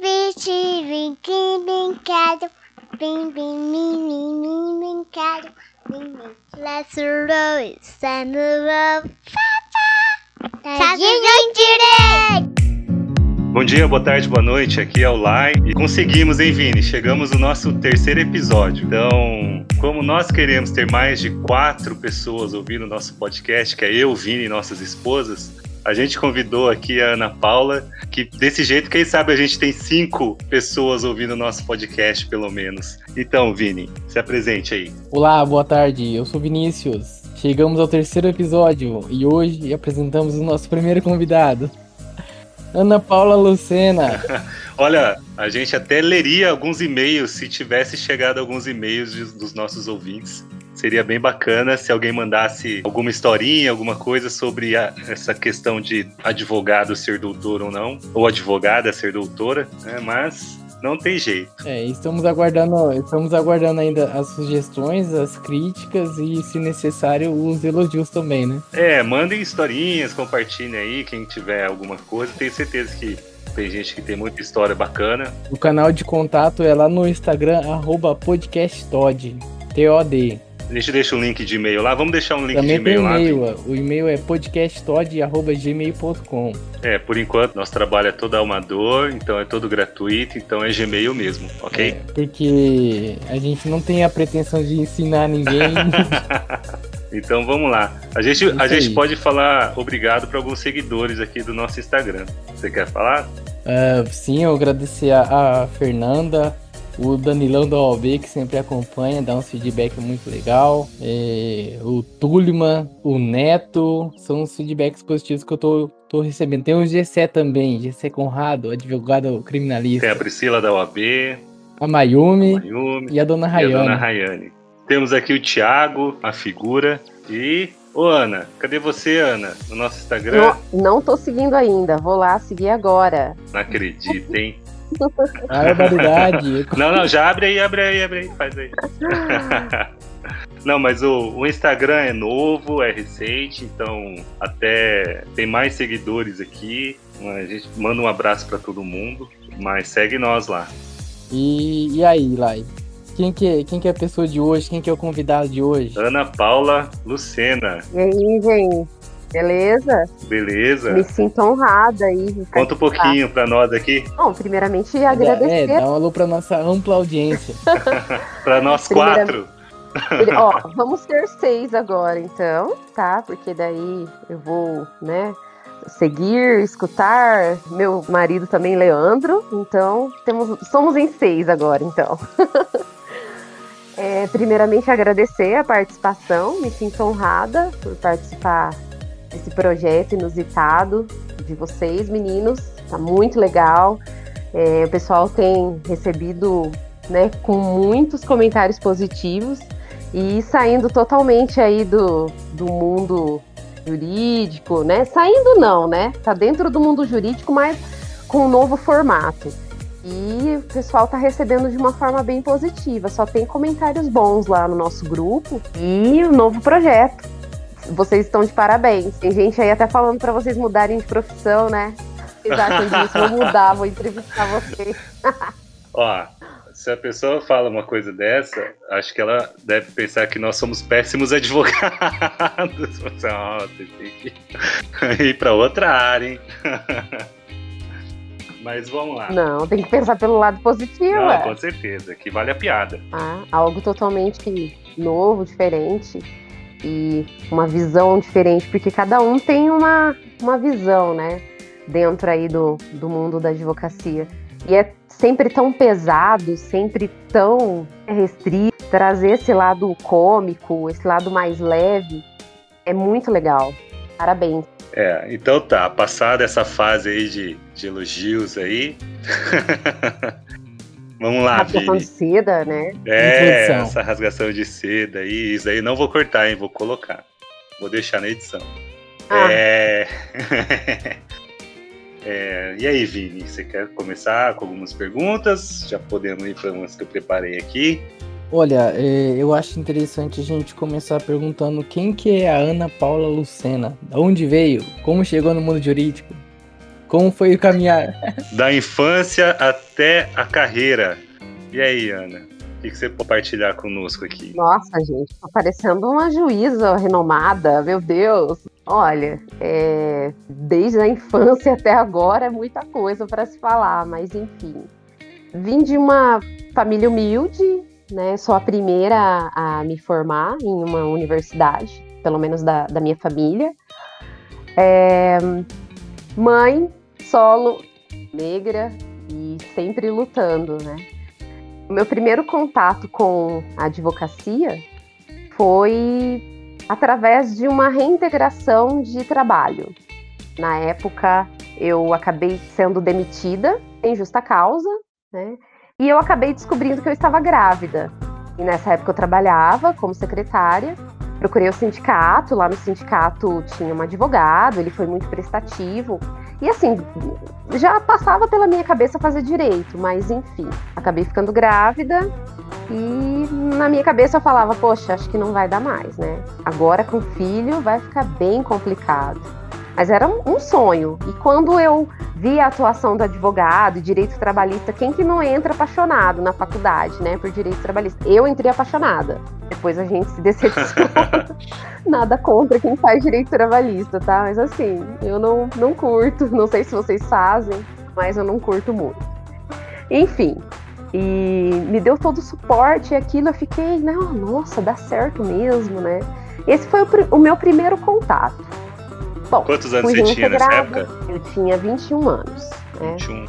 bicho, brinquem, brincado. Bim, bim, mim, mim, mim, brincado. Bim, bim. Let's roll, stand up. Tadinho direito! Bom dia, boa tarde, boa noite. Aqui é o Lai. E conseguimos, hein, Vini? Chegamos no nosso terceiro episódio. Então, como nós queremos ter mais de quatro pessoas ouvindo o nosso podcast, que é eu, Vini e nossas esposas, a gente convidou aqui a Ana Paula, que desse jeito, quem sabe a gente tem cinco pessoas ouvindo o nosso podcast, pelo menos. Então, Vini, se apresente aí. Olá, boa tarde. Eu sou Vinícius. Chegamos ao terceiro episódio e hoje apresentamos o nosso primeiro convidado. Ana Paula Lucena. Olha, a gente até leria alguns e-mails se tivesse chegado alguns e-mails dos nossos ouvintes. Seria bem bacana se alguém mandasse alguma historinha, alguma coisa sobre a, essa questão de advogado ser doutor ou não, ou advogada ser doutora, né? Mas não tem jeito. É, estamos aguardando, estamos aguardando ainda as sugestões, as críticas e, se necessário, os elogios também, né? É, mandem historinhas, compartilhem aí, quem tiver alguma coisa. Tenho certeza que tem gente que tem muita história bacana. O canal de contato é lá no Instagram, arroba podcasttod, T-O-D. A gente deixa um link de e-mail lá. Vamos deixar um link Também de e-mail lá. tem e-mail, o e-mail é podcasttod.gmail.com. É, por enquanto, nosso trabalho é todo amador, então é todo gratuito, então é Gmail mesmo, ok? É, porque a gente não tem a pretensão de ensinar ninguém. então vamos lá. A gente, Isso a gente aí. pode falar obrigado para alguns seguidores aqui do nosso Instagram. Você quer falar? Ah, sim, eu agradecer a, a Fernanda, o Danilão da OAB, que sempre acompanha, dá um feedback muito legal. É, o Tuliman, o Neto, são os feedbacks positivos que eu tô, tô recebendo. Tem o Gessé também, Gessé Conrado, advogado criminalista. Tem a Priscila da OAB, A Mayumi, a Mayumi e a Dona e a Rayane. Dona Rayane. Temos aqui o Thiago, a figura, e... Ô Ana, cadê você, Ana? No nosso Instagram? Não, não tô seguindo ainda, vou lá seguir agora. Não acredito, hein? Barbaridade. Não, não, já abre aí, abre aí, abre aí, faz aí. Não, mas o, o Instagram é novo, é recente, então até tem mais seguidores aqui. A gente manda um abraço pra todo mundo, mas segue nós lá. E, e aí, Lai? Quem que, é, quem que é a pessoa de hoje? Quem que é o convidado de hoje? Ana Paula Lucena, E aí, gente? Beleza? beleza? Me sinto honrada aí. Conta um pouquinho pra nós aqui, Bom, primeiramente agradecer. É, dá um alô pra nossa ampla audiência. pra nós quatro. Ó, vamos ter seis agora, então, tá? Porque daí eu vou, né? Seguir, escutar. Meu marido também, Leandro. Então, temos, somos em seis agora, então. É, primeiramente, agradecer a participação. Me sinto honrada por participar desse projeto inusitado de vocês, meninos. Tá muito legal. É, o pessoal tem recebido né, com muitos comentários positivos e saindo totalmente aí do, do mundo jurídico, né? Saindo não, né? Tá dentro do mundo jurídico, mas com um novo formato. E o pessoal tá recebendo de uma forma bem positiva. Só tem comentários bons lá no nosso grupo e o novo projeto. Vocês estão de parabéns. Tem gente aí até falando para vocês mudarem de profissão, né? Vocês acham disso? Vou mudar, vou entrevistar vocês. Ó, se a pessoa fala uma coisa dessa, acho que ela deve pensar que nós somos péssimos advogados. Você tem que ir pra outra área, hein? Mas vamos lá. Não, tem que pensar pelo lado positivo. Não, é. com certeza, que vale a piada. Ah, algo totalmente novo, diferente e uma visão diferente, porque cada um tem uma, uma visão, né? Dentro aí do, do mundo da advocacia. E é sempre tão pesado, sempre tão restrito. Trazer esse lado cômico, esse lado mais leve, é muito legal. Parabéns. É, então tá, passada essa fase aí de, de elogios aí. Vamos lá, Rasgação de Vini. seda, né? É, Introdução. essa rasgação de seda aí, isso aí não vou cortar, hein? Vou colocar. Vou deixar na edição. Ah. É... É, E aí, Vini, você quer começar com algumas perguntas? Já podemos ir para umas que eu preparei aqui. Olha, é, eu acho interessante a gente começar perguntando quem que é a Ana Paula Lucena? Da onde veio? Como chegou no mundo jurídico? Como foi o caminhar? Da infância até a carreira. E aí, Ana? O que, que você pode compartilhar conosco aqui? Nossa, gente, tá parecendo uma juíza renomada, meu Deus. Olha, é, desde a infância até agora é muita coisa para se falar, mas enfim. Vim de uma família humilde, né? Sou a primeira a, a me formar em uma universidade, pelo menos da, da minha família. É, mãe, solo, negra e sempre lutando, né? O meu primeiro contato com a advocacia foi através de uma reintegração de trabalho. Na época, eu acabei sendo demitida em justa causa, né? E eu acabei descobrindo que eu estava grávida. E nessa época eu trabalhava como secretária. Procurei o sindicato, lá no sindicato tinha um advogado, ele foi muito prestativo. E assim, já passava pela minha cabeça fazer direito, mas enfim, acabei ficando grávida e na minha cabeça eu falava, poxa, acho que não vai dar mais, né? Agora com filho vai ficar bem complicado. Mas era um sonho. E quando eu vi a atuação do advogado e direito trabalhista, quem que não entra apaixonado na faculdade, né, por direito trabalhista? Eu entrei apaixonada. Depois a gente se decepcionou. Nada contra quem faz direito trabalhista, tá? Mas assim, eu não, não curto. Não sei se vocês fazem, mas eu não curto muito. Enfim, e me deu todo o suporte e aquilo eu fiquei, não, nossa, dá certo mesmo, né? Esse foi o, o meu primeiro contato. Bom, Quantos anos você tinha nessa época? Eu tinha 21 anos. Né? 21.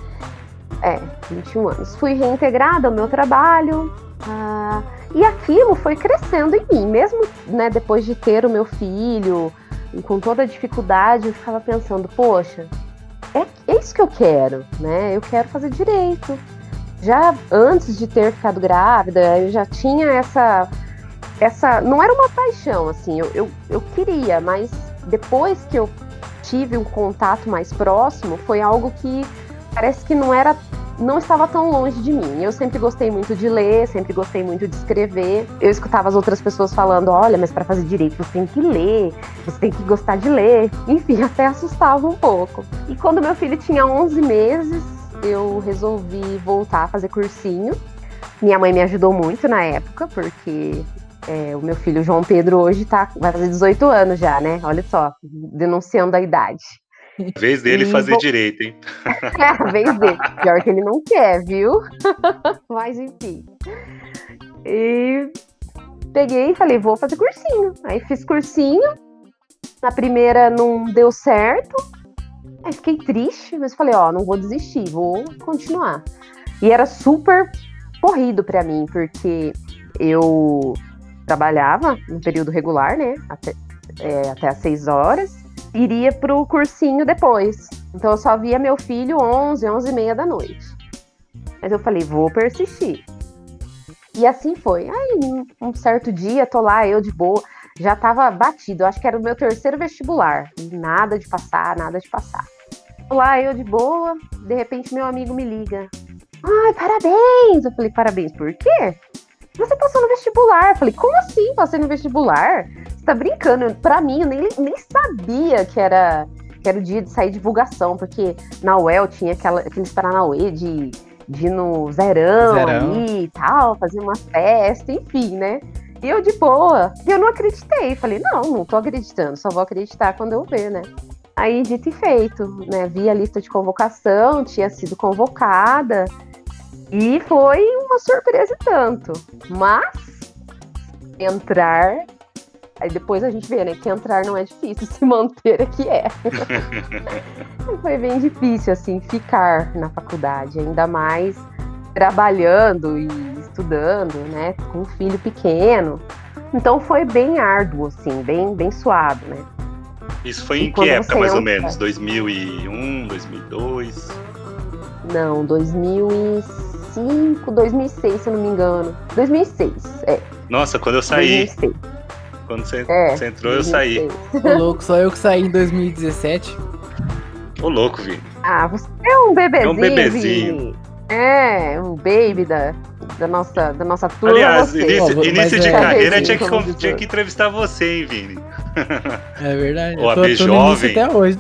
É, 21 anos. Fui reintegrada ao meu trabalho. Ah, e aquilo foi crescendo em mim, mesmo né, depois de ter o meu filho, e com toda a dificuldade, eu ficava pensando, poxa, é, é isso que eu quero, né? Eu quero fazer direito. Já antes de ter ficado grávida, eu já tinha essa. essa não era uma paixão, assim, eu, eu, eu queria, mas depois que eu tive um contato mais próximo, foi algo que parece que não era não estava tão longe de mim. Eu sempre gostei muito de ler, sempre gostei muito de escrever. Eu escutava as outras pessoas falando: olha, mas para fazer direito você tem que ler, você tem que gostar de ler. Enfim, até assustava um pouco. E quando meu filho tinha 11 meses, eu resolvi voltar a fazer cursinho. Minha mãe me ajudou muito na época, porque é, o meu filho João Pedro hoje tá, vai fazer 18 anos já, né? Olha só, denunciando a idade. Vez dele e fazer vou... direito, hein? é, vez dele. Pior que ele não quer, viu? Mas enfim. E peguei e falei, vou fazer cursinho. Aí fiz cursinho. Na primeira não deu certo. Aí fiquei triste, mas falei, ó, não vou desistir, vou continuar. E era super corrido para mim, porque eu trabalhava no período regular, né? Até, é, até às 6 horas. Iria pro cursinho depois. Então eu só via meu filho 11, 11 e meia da noite. Mas eu falei, vou persistir. E assim foi. Aí, um certo dia, tô lá, eu de boa, já tava batido. Acho que era o meu terceiro vestibular. Nada de passar, nada de passar. Tô lá, eu de boa, de repente meu amigo me liga. Ai, parabéns! Eu falei, parabéns por quê? Você passou no vestibular. Eu falei, como assim passei no vestibular? Você tá brincando? Pra mim, eu nem, nem sabia que era, que era o dia de sair divulgação, porque na UEL tinha aquela, aqueles Paranauê de, de ir no zerão, zerão. ali e tal, fazer uma festa, enfim, né? E eu de boa. E eu não acreditei. Falei, não, não tô acreditando, só vou acreditar quando eu ver, né? Aí, dito e feito, né? Vi a lista de convocação, tinha sido convocada. E foi uma surpresa tanto. Mas entrar. Aí depois a gente vê, né? Que entrar não é difícil, se manter é que é. foi bem difícil, assim, ficar na faculdade, ainda mais trabalhando e estudando, né? Com um filho pequeno. Então foi bem árduo, assim, bem, bem suado, né? Isso foi em que época, mais entra... ou menos? 2001, 2002? Não, 2005. 2005, 2006, se eu não me engano. 2006, é. Nossa, quando eu saí. 2006. Quando você, é, você entrou, 2006. eu saí. Ô, louco, só eu que saí em 2017. Ô, louco, Vini. Ah, você é um bebezinho. É um bebezinho. Vini. É, um baby da, da, nossa, da nossa turma. Aliás, início, início de é, carreira tinha que, tinha que entrevistar você, hein, Vini? É verdade. Ou a B jovem. até hoje.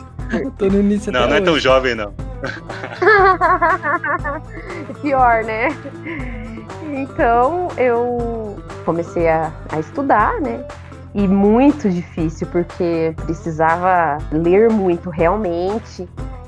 Tô no início Não, até não é tão hoje. jovem, não. Pior, né? Então eu comecei a, a estudar, né? E muito difícil, porque precisava ler muito realmente.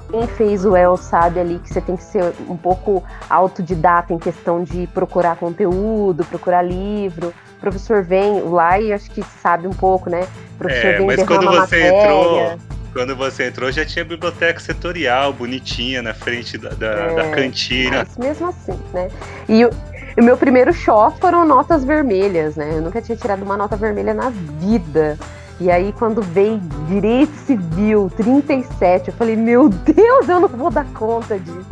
Quem fez o El sabe ali que você tem que ser um pouco autodidata em questão de procurar conteúdo, procurar livro. O professor vem lá e acho que sabe um pouco, né? O professor É, vem mas quando você matéria. entrou, quando você entrou, já tinha biblioteca setorial, bonitinha, na frente da, da, É, da cantina. Mas mesmo assim, né? E o, o meu primeiro choque foram notas vermelhas, né? Eu nunca tinha tirado uma nota vermelha na vida. E aí, quando veio Direito Civil 37, eu falei, meu Deus, eu não vou dar conta disso.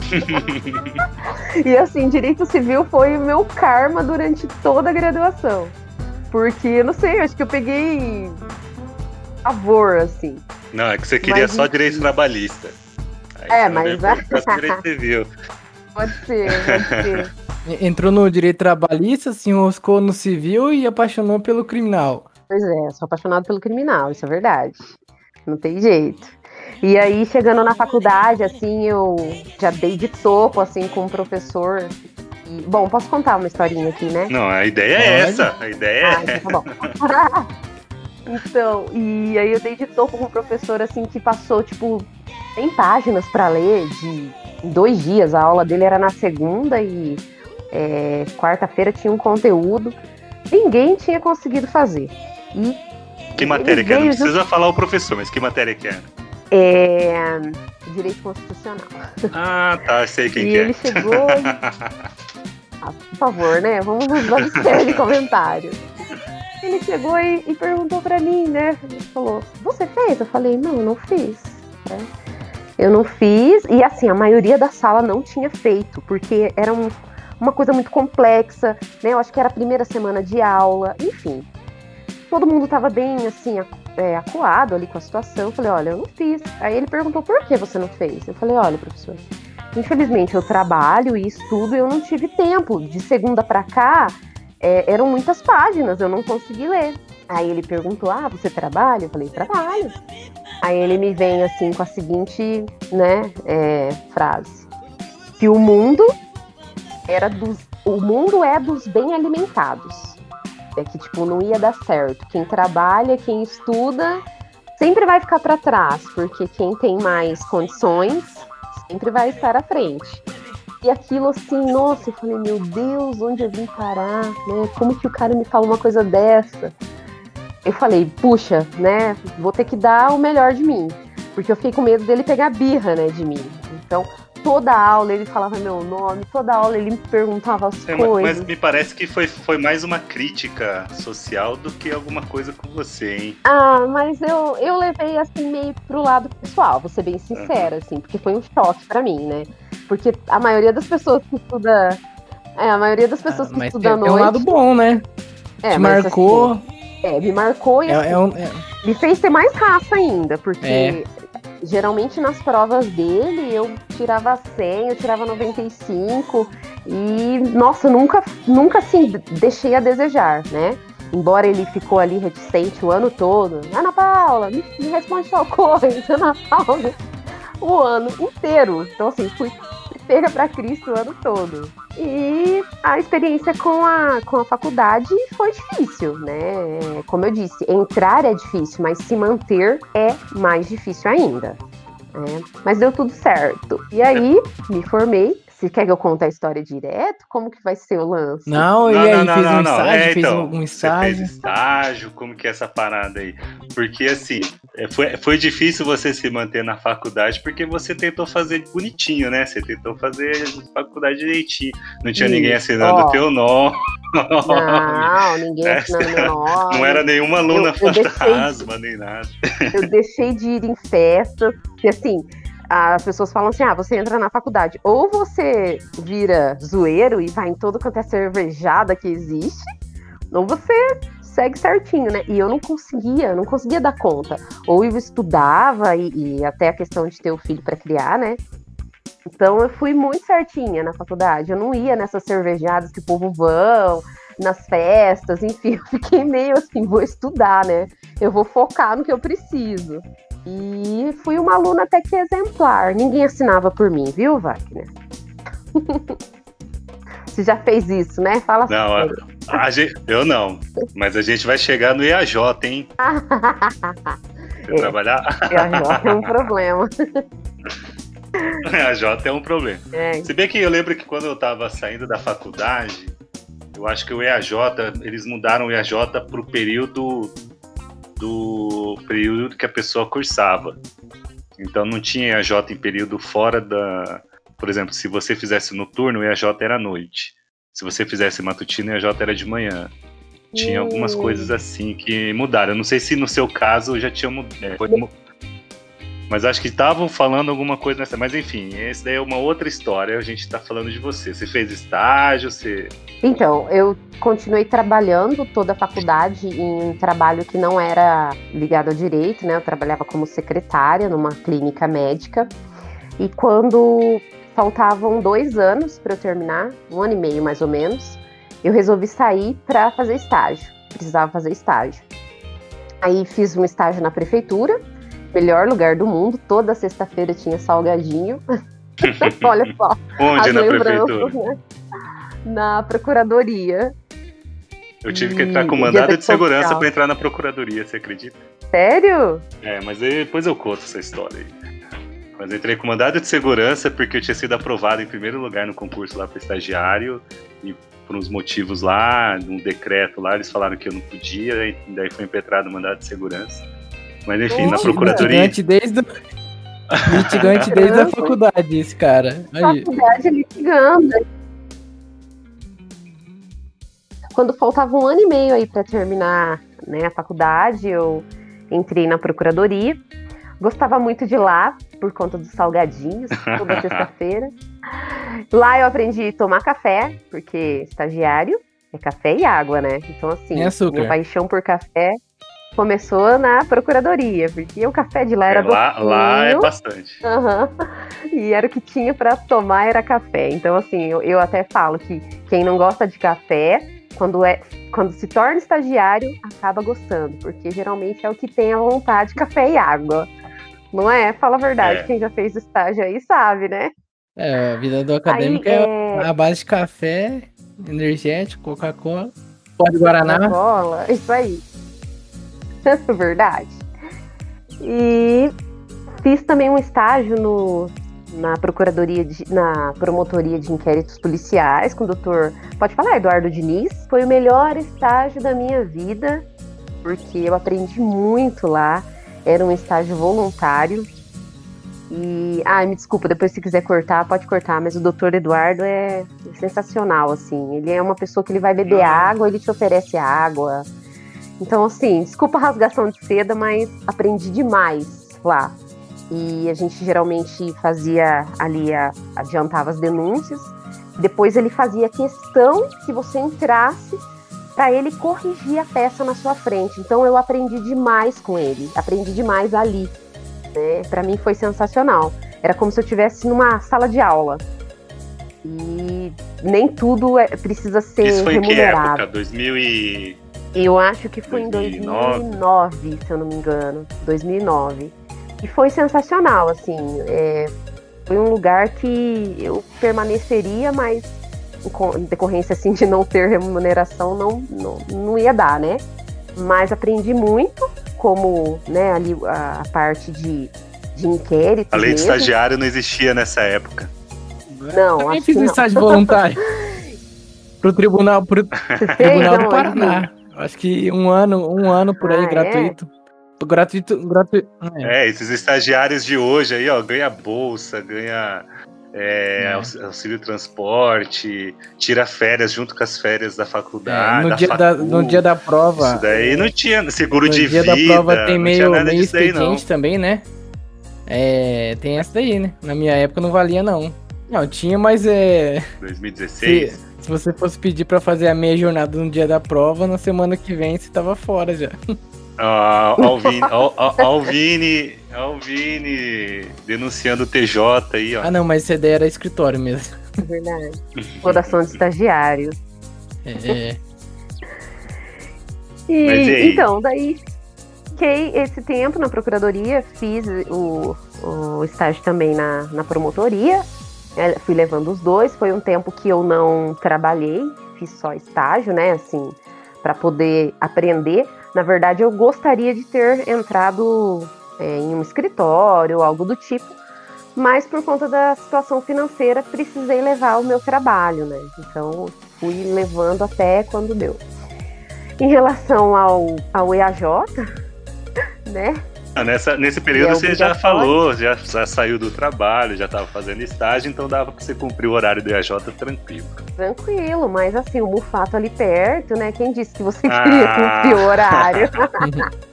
e assim, Direito Civil foi o meu karma durante toda a graduação. Porque, eu não sei, acho que eu peguei pavor, assim. Não, é que você queria Mas só enfim. direito trabalhista. Aí É, mas- direito civil. Pode ser, pode ser. Entrou no direito trabalhista, se enroscou no civil e apaixonou pelo criminal. Pois é, sou apaixonado pelo criminal, isso é verdade. Não tem jeito. E aí, chegando na faculdade, assim, eu já dei de topo, assim, com o professor. E, bom, posso contar uma historinha aqui, né? Não, a ideia é Pode. essa. A ideia Ah, é. então tá bom. então, e aí eu dei de topo com um professor, assim, que passou, tipo, 100 páginas pra ler de dois dias. A aula dele era na segunda e é, quarta-feira tinha um conteúdo. Ninguém tinha conseguido fazer. E Que matéria que é? Não precisa falar o professor, mas que matéria que é? é, direito constitucional. Ah, tá, sei quem e que ele é. chegou e... Ah, por favor, né? Vamos nos abster de comentários. Ele chegou e, e perguntou pra mim, né? Ele falou, você fez? Eu falei, não, não fiz. né? Eu não fiz, e assim, a maioria da sala não tinha feito, porque era um- uma coisa muito complexa, né? Eu acho que era a primeira semana de aula, enfim. Todo mundo tava bem, assim, é, acuado ali com a situação. Eu falei, olha, eu não fiz. Aí ele perguntou, por que você não fez? Eu falei, olha, professor, infelizmente eu trabalho e estudo e eu não tive tempo. De segunda pra cá, é, eram muitas páginas, eu não consegui ler. Aí ele perguntou, ah, você trabalha? Eu falei, trabalho. Aí ele me vem assim com a seguinte, né, é, frase. Que o mundo era dos. O mundo é dos bem alimentados. É que, tipo, não ia dar certo. Quem trabalha, quem estuda, sempre vai ficar para trás, porque quem tem mais condições sempre vai estar à frente. E aquilo assim, nossa, eu falei, meu Deus, onde eu vim parar, né? Como que o cara me fala uma coisa dessa? Eu falei, puxa, né? Vou ter que dar o melhor de mim. Porque eu fiquei com medo dele pegar birra, né, de mim. Então, toda aula ele falava meu nome, toda aula ele me perguntava as É, coisas. mas me parece que foi, foi mais uma crítica social do que alguma coisa com você, hein? Ah, mas eu, eu levei assim meio pro lado pessoal, vou ser bem sincera, assim, porque foi um choque pra mim, né? Porque a maioria das pessoas que estuda. É, a maioria das pessoas Ah, que mas estudam à noite. um lado bom, né? é, Te mas, marcou. assim, é, me marcou e É, assim, é um- é- me fez ter mais raça ainda, porque É. geralmente nas provas dele eu tirava 100, eu tirava 95 e nossa, nunca, nunca assim deixei a desejar, né? Embora ele ficou ali reticente o ano todo, Ana Paula, me, me responde tal coisa, Ana Paula, o ano inteiro. Então assim, fui pega para Cristo o ano todo. E a experiência com a, com a faculdade foi difícil, né? É, Como eu disse, entrar é difícil, mas se manter é mais difícil ainda. né? Mas deu tudo certo. E aí, me formei. Você quer que eu conte a história direto? Como que vai ser o lance? Não, e aí, fez um estágio, É, fez então, um, um Você estágio. fez estágio, como que é essa parada aí? Porque assim, é, foi, foi difícil você se manter na faculdade porque você tentou fazer bonitinho, né? Você tentou fazer a faculdade direitinho. Não tinha Isso, ninguém assinando o teu nome. Não, ninguém É, assinando meu nome. Não era nenhuma aluna Eu- eu deixei- fantasma, nem nada. eu deixei de ir em festas, que assim, as pessoas falam assim: ah, você entra na faculdade, ou você vira zoeiro e vai em todo quanto é cervejada que existe, ou você segue certinho, né? E eu não conseguia, não conseguia dar conta. Ou eu estudava e, e até a questão de ter o filho para criar, né? Então eu fui muito certinha na faculdade. Eu não ia nessas cervejadas que o povo vão, nas festas, enfim, eu fiquei meio assim, vou estudar, né? Eu vou focar no que eu preciso. E fui uma aluna até que exemplar. Ninguém assinava por mim, viu, Wagner? Você já fez isso, né? Fala Não, a, a gente, eu não. Mas a gente vai chegar no IAJ, hein? Você É. trabalhar? IAJ é um problema. IAJ é um problema. É, Se bem que eu lembro que quando eu tava saindo da faculdade, eu acho que o EAJ, eles mudaram o EAJ pro período do período que a pessoa cursava. Então não tinha EAJ em período fora da. Por exemplo, se você fizesse noturno, o EAJ era à noite. Se você fizesse matutino, o EAJ era de manhã. Tinha algumas Hum. coisas assim que mudaram. Eu não sei se no seu caso já tinha mudado. Mas acho que estavam falando alguma coisa nessa. Mas enfim, esse daí é uma outra história. A gente tá falando de você. Você fez estágio, você. Então, eu continuei trabalhando toda a faculdade em um trabalho que não era ligado ao direito, né? Eu trabalhava como secretária numa clínica médica. E quando faltavam dois anos para eu terminar, um ano e meio mais ou menos, eu resolvi sair para fazer estágio. Precisava fazer estágio. Aí fiz um estágio na prefeitura, melhor lugar do mundo. Toda sexta-feira tinha salgadinho. Olha só Onde na prefeitura? né? Na procuradoria. Eu tive que entrar com mandado de segurança para entrar na procuradoria, você acredita? Sério? É, mas depois eu conto essa história aí. Mas eu entrei com mandado de segurança porque eu tinha sido aprovado em primeiro lugar no concurso lá para estagiário e por uns motivos lá, num decreto lá, eles falaram que eu não podia, e daí foi impetrado o mandado de segurança. Mas enfim, na Nossa. procuradoria. Litigante desde, o- litigante desde a faculdade, esse cara. Aí, Faculdade litigando. Quando faltava um ano e meio aí para terminar né, a faculdade, eu entrei na procuradoria. Gostava muito de lá, por conta dos salgadinhos, toda sexta-feira. Lá eu aprendi a tomar café, porque estagiário é café e água, né? Então, assim, minha paixão por café começou na procuradoria, porque o café de lá era É, lá, lá é bastante. Aham. E era o que tinha pra tomar era café. Então, assim, eu, eu até falo que quem não gosta de café, quando é quando se torna estagiário, acaba gostando, porque geralmente é o que tem a vontade, café e água. Não é? Fala a verdade, É. quem já fez estágio aí sabe, né? é, a vida do acadêmico Aí, é é... a base de café, energético, Coca-Cola, pó de Guaraná. Bola, isso aí. Verdade. E fiz também um estágio no, na Procuradoria, de, na Promotoria de Inquéritos Policiais com o doutor, pode falar, Eduardo Diniz. Foi o melhor estágio da minha vida, porque eu aprendi muito lá. Era um estágio voluntário. E, ai, me desculpa, depois se quiser cortar, pode cortar, mas o doutor Eduardo é sensacional, assim. Ele é uma pessoa que ele vai beber água, ele te oferece água. Então, assim, desculpa a rasgação de seda, mas aprendi demais lá. E a gente geralmente fazia ali, a- adiantava as denúncias. Depois ele fazia questão que você entrasse para ele corrigir a peça na sua frente. Então eu aprendi demais com ele, aprendi demais ali. Né? Para mim foi sensacional. Era como se eu estivesse numa sala de aula. E nem tudo é- precisa ser Isso foi em que remunerado. época? 2000 e... Eu acho que foi 2009? em 2009, se eu não me engano. 2009. E foi sensacional, assim. é, foi um lugar que eu permaneceria, mas em co- em decorrência assim, de não ter remuneração, não, não, não ia dar, né? Mas aprendi muito, como né, ali a, a parte de, de inquérito. A lei de mesmo. estagiário não existia nessa época. Não, Também acho fiz que um não. estágio voluntário. pro tribunal, pro Você tribunal Não, do Paraná. Acho que um ano, um ano por aí, Ah, é? gratuito. Gratuito, gratuito. É. É, esses estagiários de hoje aí, ó, ganha bolsa, ganha é, É. aux- auxílio transporte, tira férias junto com as férias da É, faculdade. no, da dia da, facul. no dia da prova. Isso daí não tinha seguro no de dia vida, da prova tem meio, meio daí expediente também, né? É, tem essa daí, né? Na minha época não valia, não. Não, tinha, mas é. 2016. Se, se você fosse pedir pra fazer a meia jornada no dia da prova, na semana que vem você tava fora já. Ó, ó o Vini, ó, ó, ó o Vini, ó o Vini denunciando o TJ aí, ó. Ah, não, mas essa ideia era escritório mesmo. É verdade. Exploração de estagiários. É, é. Mas e E, aí? então, daí fiquei esse tempo na procuradoria, fiz o, o estágio também na, na promotoria, é, fui levando os dois. Foi um tempo que eu não trabalhei, fiz só estágio, né? Assim, para poder aprender. Na verdade, eu gostaria de ter entrado é, em um escritório, algo do tipo, mas por conta da situação financeira, precisei levar o meu trabalho, né? Então, fui levando até quando deu. Em relação ao, ao EAJ, né? Ah, nessa, nesse período é você já falou, já, já, saiu do trabalho, já estava fazendo estágio, então dava para você cumprir o horário do EAJ tranquilo. Tranquilo, mas assim, o Mufato ali perto, né? Quem disse que você queria ah. cumprir o horário?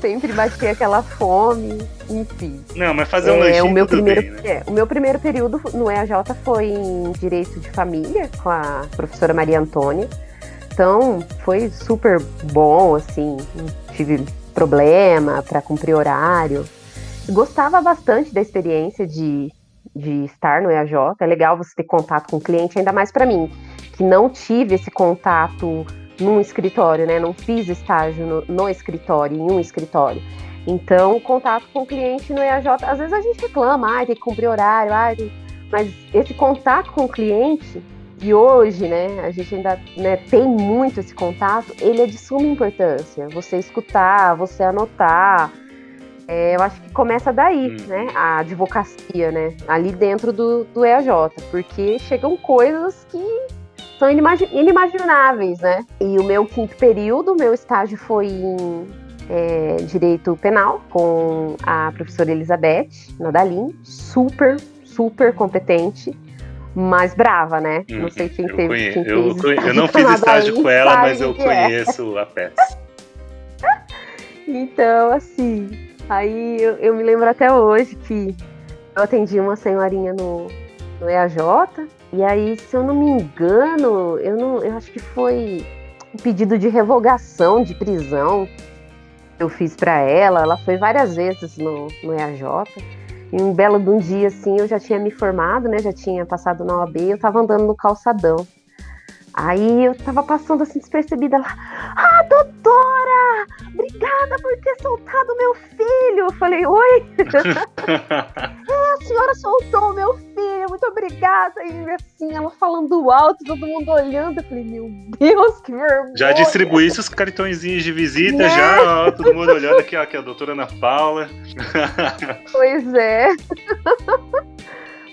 Sempre batia aquela fome, enfim. Não, mas fazer um é, o meu primeiro, bem, né? é, O meu primeiro período no EAJ foi em Direito de Família, com a professora Maria Antônia. Então, foi super bom, assim, tive problema para cumprir horário. Gostava bastante da experiência de, de estar no EAJ. É legal você ter contato com o cliente, ainda mais para mim, que não tive esse contato num escritório, né? Não fiz estágio no, no escritório, em um escritório. Então, contato com o cliente no EAJ, às vezes a gente reclama, ah, tem que cumprir horário, ah, mas esse contato com o cliente e hoje, né, a gente ainda né, tem muito esse contato, ele é de suma importância. Você escutar, você anotar. É, eu acho que começa daí, hum. né, a advocacia, né, ali dentro do, do EAJ, porque chegam coisas que são inimagináveis, né? E o meu quinto período, meu estágio foi em é, Direito Penal com a professora Elizabeth Nadalim, super, super competente mais brava, né? Não sei quem teve. Conhe... Quem eu, fez eu não fiz estágio com ela, mas eu é. conheço é. a peça. então, assim, aí eu, eu, me lembro até hoje que eu atendi uma senhorinha no, no EAJ, e aí, se eu não me engano, eu não. Eu acho que foi um pedido de revogação de prisão que eu fiz para ela. Ela foi várias vezes no, no EAJ. E um belo de um dia, assim, eu já tinha me formado, né? Já tinha passado na OAB, eu tava andando no calçadão. Aí eu tava passando assim despercebida lá. Ah, doutora! Obrigada por ter soltado meu filho! Eu falei, oi! é, a senhora soltou meu filho, muito obrigada! E assim, ela falando alto, todo mundo olhando. Eu falei, meu Deus, que vergonha! Já distribuísse os cartõezinhos de visita, é. já, ó, todo mundo olhando aqui, ó, aqui a doutora Ana Paula. pois é.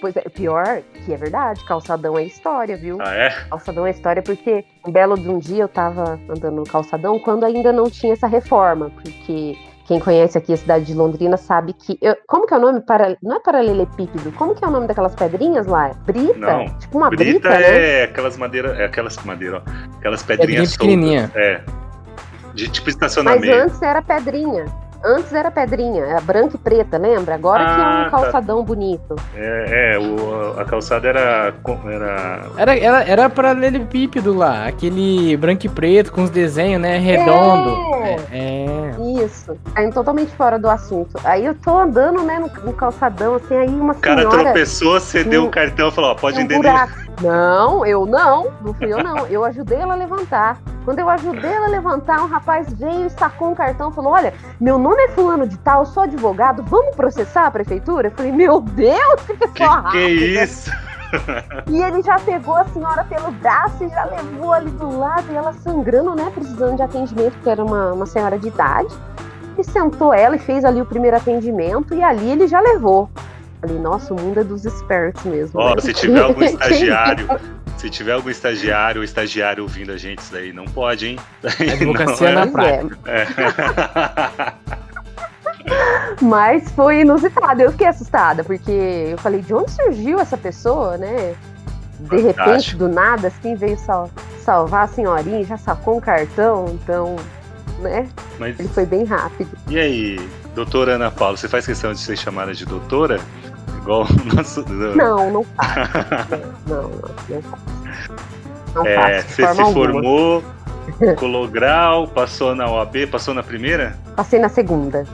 Pois é, pior que é verdade, calçadão é história, viu? Ah, é? Calçadão é história porque um belo de um dia eu tava andando no calçadão quando ainda não tinha essa reforma, porque quem conhece aqui a cidade de Londrina sabe que. Eu, como que é o nome? Para, não é paralelepípedo. Como que é o nome daquelas pedrinhas lá? Brita? Não. Tipo uma brita. brita é né? aquelas madeiras. É aquelas madeiras, ó. Aquelas pedrinhas pequenininha. É. De tipo estacionamento. Mas antes era pedrinha. Antes era pedrinha, era branca e preta, lembra? Agora ah, que é um ah, tá. calçadão tá. bonito. É, é o, a calçada era. Era, era, era, era paralelepípedo lá, aquele branco e preto com os desenhos, né? Redondo. É. é. é. Isso. Aí totalmente fora do assunto. Aí eu tô andando, né, no, no calçadão, assim, aí uma senhora. O cara tropeçou, cedeu o cartão e falou: ó, pode um entender. Não, eu não, não fui eu não. Eu ajudei ela a levantar. Quando eu ajudei ela a levantar, um rapaz veio e sacou um cartão e falou: Olha, meu nome é fulano de tal, sou advogado, vamos processar a prefeitura? Eu falei, meu Deus, que pessoa que, que é isso? E ele já pegou a senhora pelo braço e já levou ali do lado, e ela sangrando, né? Precisando de atendimento, porque era uma, uma senhora de idade. E sentou ela e fez ali o primeiro atendimento, e ali ele já levou. Falei, nossa, o mundo é dos espertos mesmo. Ó, né? se tiver algum estagiário, se tiver algum estagiário ou estagiário ouvindo a gente, isso daí não pode, hein? Advocacia na é. prática. É. Mas foi inusitado. Eu fiquei assustada, porque eu falei, de onde surgiu essa pessoa, né? De repente, do nada, assim, veio sal salvar a senhorinha, já sacou um cartão, então, né? Mas... Ele foi bem rápido. E aí, doutora Ana Paula, você faz questão de ser chamada de doutora? Igual o nosso. Não, não faço. não, não, não faço. Não é, faço. Você se alguma. formou, colou grau, passou na OAB, passou na primeira? Passei na segunda.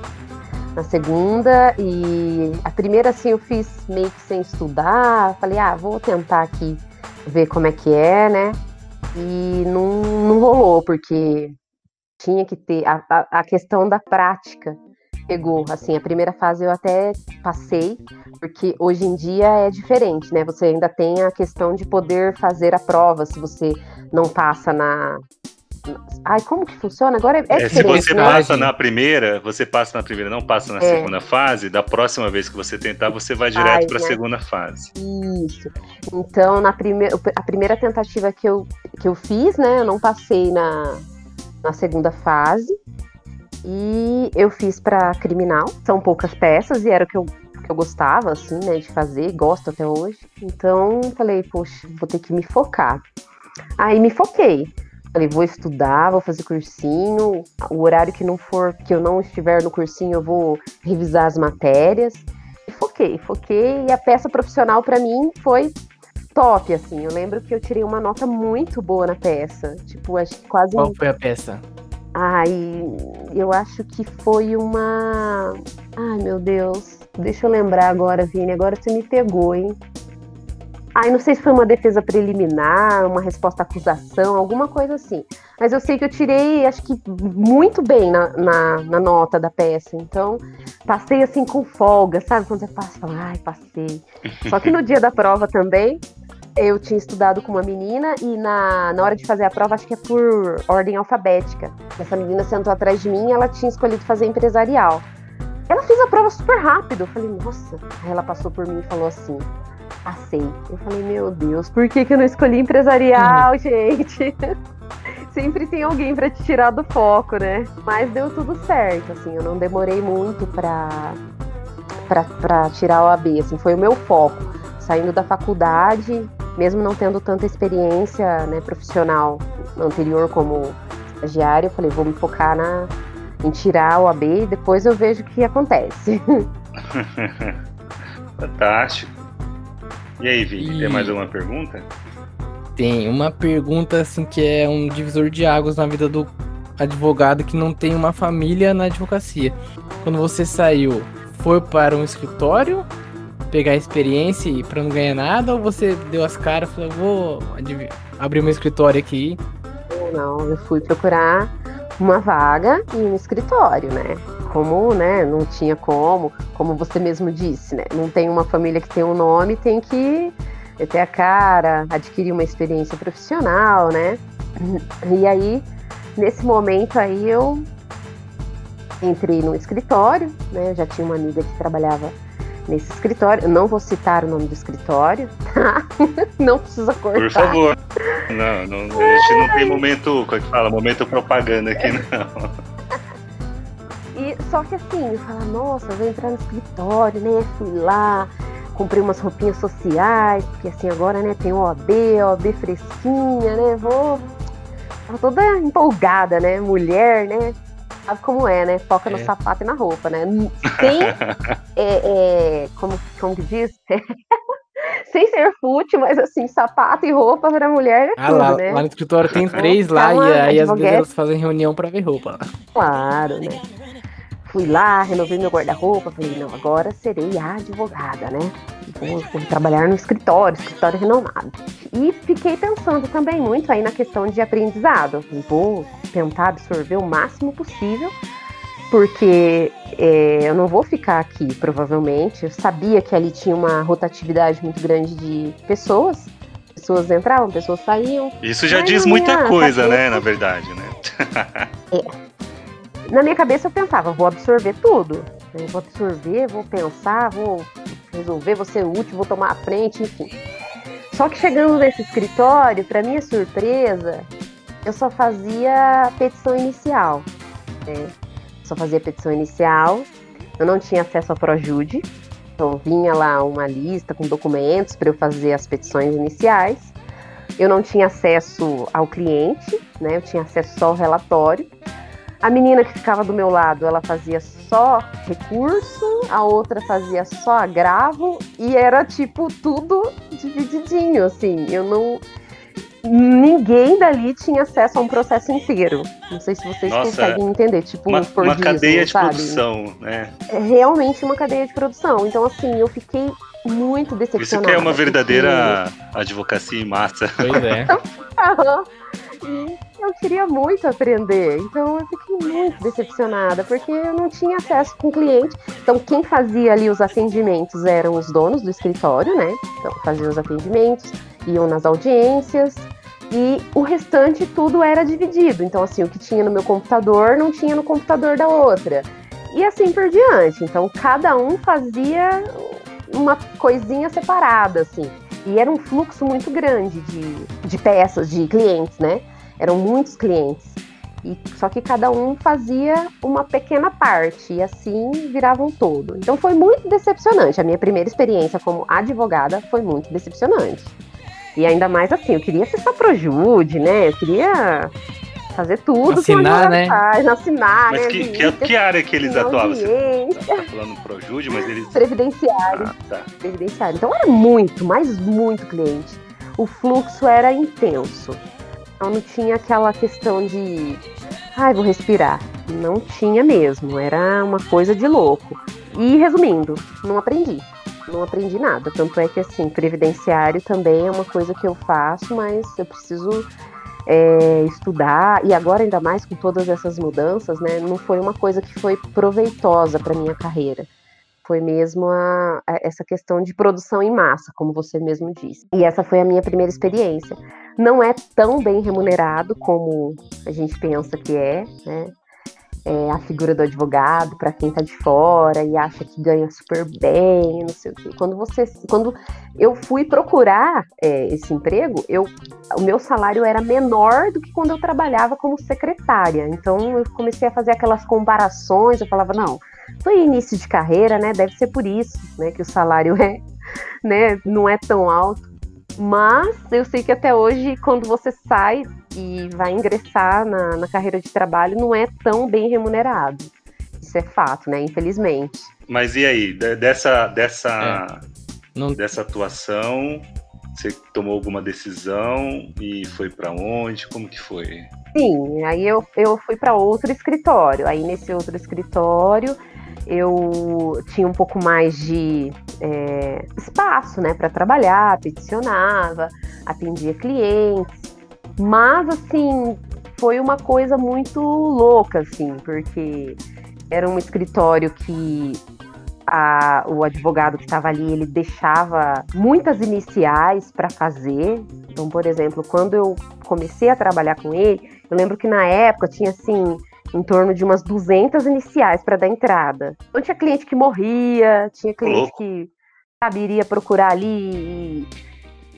Na segunda, e a primeira, assim, eu fiz meio que sem estudar. Falei, ah, vou tentar aqui ver como é que é, né? E não, não rolou, porque tinha que ter a, a, a questão da prática pegou. Assim, a primeira fase eu até passei, porque hoje em dia é diferente, né? Você ainda tem a questão de poder fazer a prova se você não passa na. Ai, como que funciona? Agora é, é, é Se você né? passa na primeira, você passa na primeira, não passa na é. segunda fase, da próxima vez que você tentar, você vai direto para a né? segunda fase. Isso. Então, na primeira, a primeira tentativa que eu, que eu fiz, né, eu não passei na, na segunda fase. E eu fiz para criminal. São poucas peças e era o que eu, que eu gostava, assim, né, de fazer, gosto até hoje. Então, falei, poxa, vou ter que me focar. Aí me foquei. Falei, vou estudar, vou fazer cursinho. O horário que não for, que eu não estiver no cursinho, eu vou revisar as matérias. E foquei, foquei. E a peça profissional para mim foi top, assim. Eu lembro que eu tirei uma nota muito boa na peça. Tipo, acho que quase. Qual foi a peça? Ai, eu acho que foi uma. Ai, meu Deus. Deixa eu lembrar agora, Vini. Agora você me pegou, hein? Ai, não sei se foi uma defesa preliminar, uma resposta à acusação, alguma coisa assim. Mas eu sei que eu tirei, acho que muito bem na, na, na nota da peça. Então, passei assim com folga, sabe? Quando você passa, fala, ai, passei. Só que no dia da prova também, eu tinha estudado com uma menina e na, na hora de fazer a prova, acho que é por ordem alfabética. Essa menina sentou atrás de mim e ela tinha escolhido fazer empresarial. Ela fez a prova super rápido. Eu falei, nossa. Aí ela passou por mim e falou assim: passei. Eu falei, meu Deus, por que, que eu não escolhi empresarial, uhum. gente? Sempre tem alguém para te tirar do foco, né? Mas deu tudo certo, assim, eu não demorei muito pra, pra, pra tirar o AB, assim, foi o meu foco. Saindo da faculdade, mesmo não tendo tanta experiência né, profissional anterior como estagiária, eu falei, vou me focar na, em tirar o AB e depois eu vejo o que acontece. Fantástico. E aí, Vini, e... tem mais uma pergunta? Tem uma pergunta assim que é um divisor de águas na vida do advogado que não tem uma família na advocacia. Quando você saiu, foi para um escritório pegar experiência e para não ganhar nada ou você deu as caras e falou, vou abrir meu escritório aqui? Não, eu fui procurar uma vaga em um escritório, né? Como, né, não tinha como, como você mesmo disse, né? Não tem uma família que tem um nome, tem que ter a cara, adquirir uma experiência profissional, né? E aí, nesse momento aí, eu entrei no escritório, né? Eu já tinha uma amiga que trabalhava nesse escritório. Eu não vou citar o nome do escritório, tá? Não precisa cortar. Por favor. Não, não a gente não tem momento, como é que fala? Momento propaganda aqui, não. E, só que assim, eu falo, nossa, eu vou entrar no escritório, né? Fui lá, comprei umas roupinhas sociais, porque assim, agora, né, tem OAB, OAB fresquinha, né? Vou. Tava toda empolgada, né? Mulher, né? Sabe como é, né? Foca é. no sapato e na roupa, né? Sem, é, é, como, como que diz? Sem ser fútil, mas assim, sapato e roupa para mulher é ah, tudo, lá, né? Lá no escritório tem três lá e aí vezes elas fazem reunião para ver roupa. Claro, né? Fui lá, renovei meu guarda-roupa, falei, não, agora serei a advogada, né? Vou, vou, trabalhar no escritório, escritório renomado. E fiquei pensando também muito aí na questão de aprendizado. Vou tentar absorver o máximo possível, porque é, eu não vou ficar aqui, provavelmente. Eu sabia que ali tinha uma rotatividade muito grande de pessoas. Pessoas entravam, pessoas saíam. Isso já diz muita coisa, né, na verdade, né? é na minha cabeça eu pensava, vou absorver tudo. Eu vou absorver, vou pensar, vou resolver, vou ser útil, vou tomar a frente, enfim. Só que chegando nesse escritório, para minha surpresa, eu só fazia petição inicial. Né? Só fazia petição inicial. Eu não tinha acesso ao Projude. Então vinha lá uma lista com documentos para eu fazer as petições iniciais. Eu não tinha acesso ao cliente, né? Eu tinha acesso só ao relatório. A menina que ficava do meu lado, ela fazia só recurso, a outra fazia só agravo e era tipo tudo divididinho, assim. Eu não ninguém dali tinha acesso a um processo inteiro. Não sei se vocês Nossa, conseguem entender, tipo uma, uma cadeia de sabe? produção, né? É realmente uma cadeia de produção. Então assim, eu fiquei muito decepcionada. Isso que é uma verdadeira porque... advocacia em massa. Pois é. eu queria muito aprender. Então eu fiquei muito decepcionada, porque eu não tinha acesso com o cliente. Então quem fazia ali os atendimentos eram os donos do escritório, né? Então faziam os atendimentos, iam nas audiências, e o restante tudo era dividido. Então, assim, o que tinha no meu computador não tinha no computador da outra. E assim por diante. Então, cada um fazia uma coisinha separada, assim. E era um fluxo muito grande de, de peças, de clientes, né? Eram muitos clientes. E, só que cada um fazia uma pequena parte e assim virava um todo. Então foi muito decepcionante. A minha primeira experiência como advogada foi muito decepcionante. E ainda mais assim, eu queria ser só Projude, né? Eu queria fazer tudo assinar, que né? faz, assinar. Mas né, que, que, que área que eles atuavam? Você tá falando Projude, mas eles. Previdenciário. Ah, tá. previdenciário. Então era muito, mas muito cliente. O fluxo era intenso. Então não tinha aquela questão de, ai, vou respirar. Não tinha mesmo, era uma coisa de louco. E resumindo, não aprendi. Não aprendi nada. Tanto é que, assim, previdenciário também é uma coisa que eu faço, mas eu preciso é, estudar. E agora, ainda mais com todas essas mudanças, né? Não foi uma coisa que foi proveitosa para minha carreira foi mesmo a, a, essa questão de produção em massa, como você mesmo disse. E essa foi a minha primeira experiência. Não é tão bem remunerado como a gente pensa que é, né? É a figura do advogado para quem está de fora e acha que ganha super bem, não sei o quê. Quando você, quando eu fui procurar é, esse emprego, eu, o meu salário era menor do que quando eu trabalhava como secretária. Então eu comecei a fazer aquelas comparações. Eu falava não, foi início de carreira, né? Deve ser por isso, né, que o salário é, né, não é tão alto. Mas eu sei que até hoje, quando você sai e vai ingressar na, na carreira de trabalho, não é tão bem remunerado. Isso é fato, né? Infelizmente. Mas e aí, de- dessa, dessa, É. Não- dessa atuação, você tomou alguma decisão e foi para onde? Como que foi? Sim, aí eu, eu fui para outro escritório. Aí nesse outro escritório eu tinha um pouco mais de é, espaço, né, para trabalhar, peticionava, atendia clientes. Mas assim, foi uma coisa muito louca, assim, porque era um escritório que a- o advogado que estava ali, ele deixava muitas iniciais para fazer. Então, por exemplo, quando eu comecei a trabalhar com ele, eu lembro que na época tinha assim em torno de umas 200 iniciais para dar entrada. Então tinha cliente que morria, tinha cliente que sabe, iria procurar ali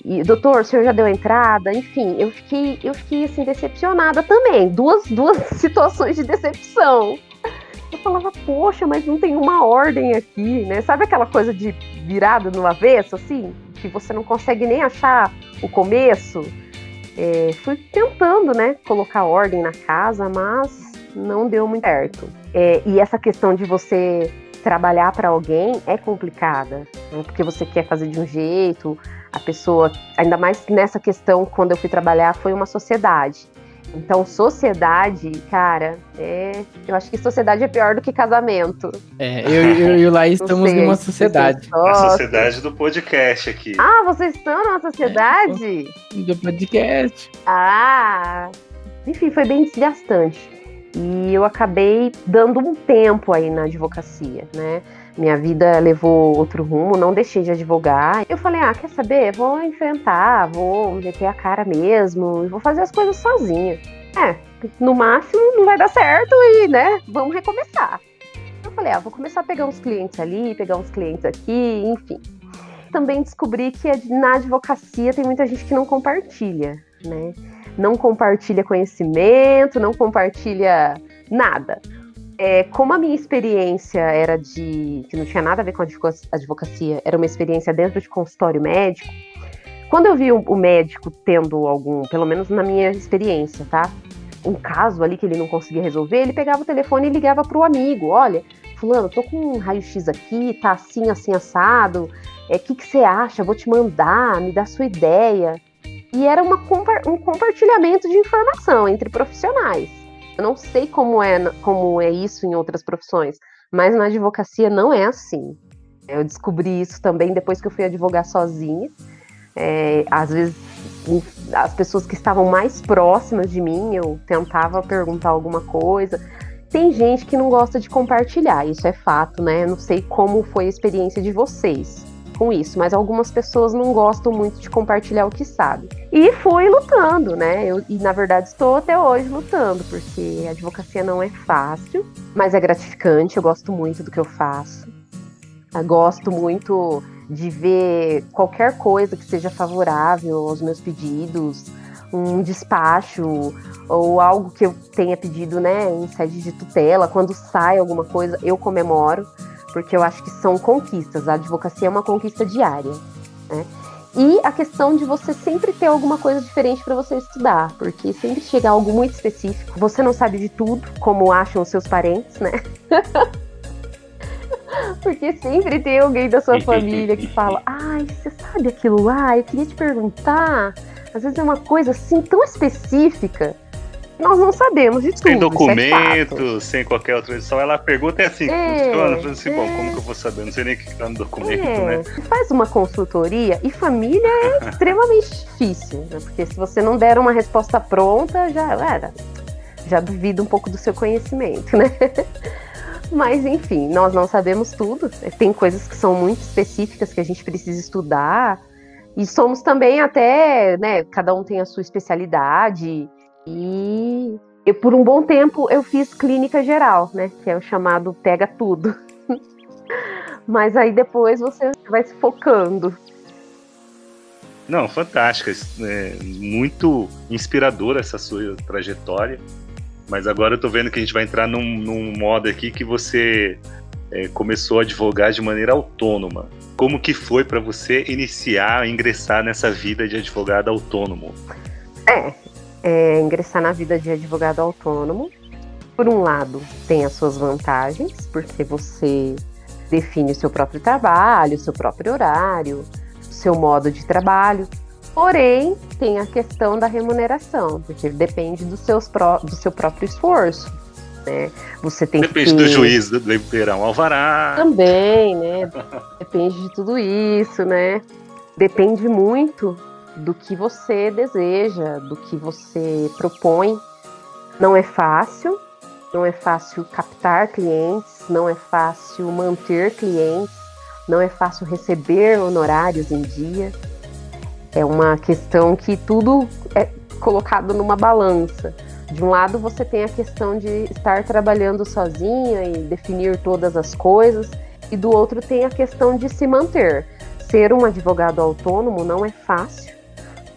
e, e, doutor, o senhor já deu entrada? Enfim, eu fiquei, eu fiquei assim decepcionada também. Duas, duas situações de decepção. Eu falava, poxa, mas não tem uma ordem aqui, né? Sabe aquela coisa de virada no avesso, assim? Que você não consegue nem achar o começo? É, fui tentando, né, colocar ordem na casa, mas não deu muito certo. É, e essa questão de você trabalhar para alguém é complicada, né, porque você quer fazer de um jeito, a pessoa, ainda mais nessa questão, quando eu fui trabalhar, foi uma sociedade. Então, sociedade, cara, é, eu acho que sociedade é pior do que casamento. É, eu, eu e o Laís estamos sei, numa sociedade A sociedade do podcast aqui. Ah, vocês estão numa sociedade? do podcast. Ah, enfim, foi bem desgastante. E eu acabei dando um tempo aí na advocacia, né? Minha vida levou outro rumo, não deixei de advogar. Eu falei, ah, quer saber? Vou enfrentar, vou meter a cara mesmo vou fazer as coisas sozinha. É, no máximo não vai dar certo e, né, vamos recomeçar. Eu falei, ah, vou começar a pegar uns clientes ali, pegar uns clientes aqui, enfim. Também descobri que na advocacia tem muita gente que não compartilha, né? Não compartilha conhecimento, não compartilha nada. É, como a minha experiência era de. que não tinha nada a ver com advoca- advocacia, era uma experiência dentro de consultório médico. Quando eu vi o, o médico tendo algum, pelo menos na minha experiência, tá? Um caso ali que ele não conseguia resolver, ele pegava o telefone e ligava para o amigo: olha, Fulano, tô com um raio-x aqui, tá assim, assim, assado. O é, que, que você acha? Vou te mandar, me dá sua ideia. E era uma, um compartilhamento de informação entre profissionais. Eu não sei como é, como é isso em outras profissões, mas na advocacia não é assim. Eu descobri isso também depois que eu fui advogar sozinha. É, às vezes as pessoas que estavam mais próximas de mim, eu tentava perguntar alguma coisa. Tem gente que não gosta de compartilhar, isso é fato, né? Não sei como foi a experiência de vocês com isso, mas algumas pessoas não gostam muito de compartilhar o que sabe. E fui lutando, né? Eu, e na verdade estou até hoje lutando, porque a advocacia não é fácil, mas é gratificante, eu gosto muito do que eu faço. Eu gosto muito de ver qualquer coisa que seja favorável aos meus pedidos, um despacho ou algo que eu tenha pedido, né, em sede de tutela, quando sai alguma coisa, eu comemoro porque eu acho que são conquistas. A advocacia é uma conquista diária, né? E a questão de você sempre ter alguma coisa diferente para você estudar, porque sempre chega algo muito específico. Você não sabe de tudo, como acham os seus parentes, né? porque sempre tem alguém da sua família que fala: Ai, você sabe aquilo lá? Eu queria te perguntar. Às vezes é uma coisa assim tão específica nós não sabemos de tudo. Sem documento, é sem qualquer outra edição. Ela pergunta é assim, é, funciona? assim, é. bom, como que eu vou saber? Não sei nem o que está no documento, é. né? Faz uma consultoria e família é extremamente difícil, né? Porque se você não der uma resposta pronta, já era. Já duvida um pouco do seu conhecimento, né? Mas enfim, nós não sabemos tudo. Tem coisas que são muito específicas que a gente precisa estudar. E somos também até, né? Cada um tem a sua especialidade. E eu, por um bom tempo eu fiz clínica geral, né? Que é o chamado pega tudo. Mas aí depois você vai se focando. Não, fantástica. É muito inspiradora essa sua trajetória. Mas agora eu tô vendo que a gente vai entrar num, num modo aqui que você é, começou a advogar de maneira autônoma. Como que foi para você iniciar, ingressar nessa vida de advogado autônomo? É, é, ingressar na vida de advogado autônomo. Por um lado, tem as suas vantagens, porque você define o seu próprio trabalho, o seu próprio horário, o seu modo de trabalho. Porém, tem a questão da remuneração, porque depende do, seus pró do seu próprio esforço. Né? Você tem Depende que... do juiz do Liberão Alvará. Também, né? Depende de tudo isso, né? Depende muito do que você deseja, do que você propõe. Não é fácil, não é fácil captar clientes, não é fácil manter clientes, não é fácil receber honorários em dia. É uma questão que tudo é colocado numa balança. De um lado, você tem a questão de estar trabalhando sozinha e definir todas as coisas, e do outro, tem a questão de se manter. Ser um advogado autônomo não é fácil,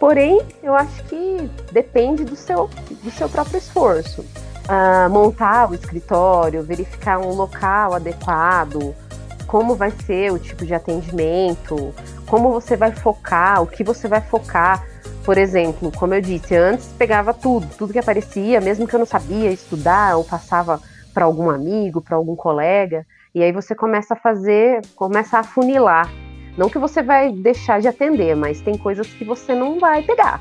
Porém, eu acho que depende do seu, do seu próprio esforço. Uh, montar o escritório, verificar um local adequado, como vai ser o tipo de atendimento, como você vai focar, o que você vai focar. Por exemplo, como eu disse, antes pegava tudo, tudo que aparecia, mesmo que eu não sabia estudar ou passava para algum amigo, para algum colega, e aí você começa a fazer, começa a funilar não que você vai deixar de atender, mas tem coisas que você não vai pegar.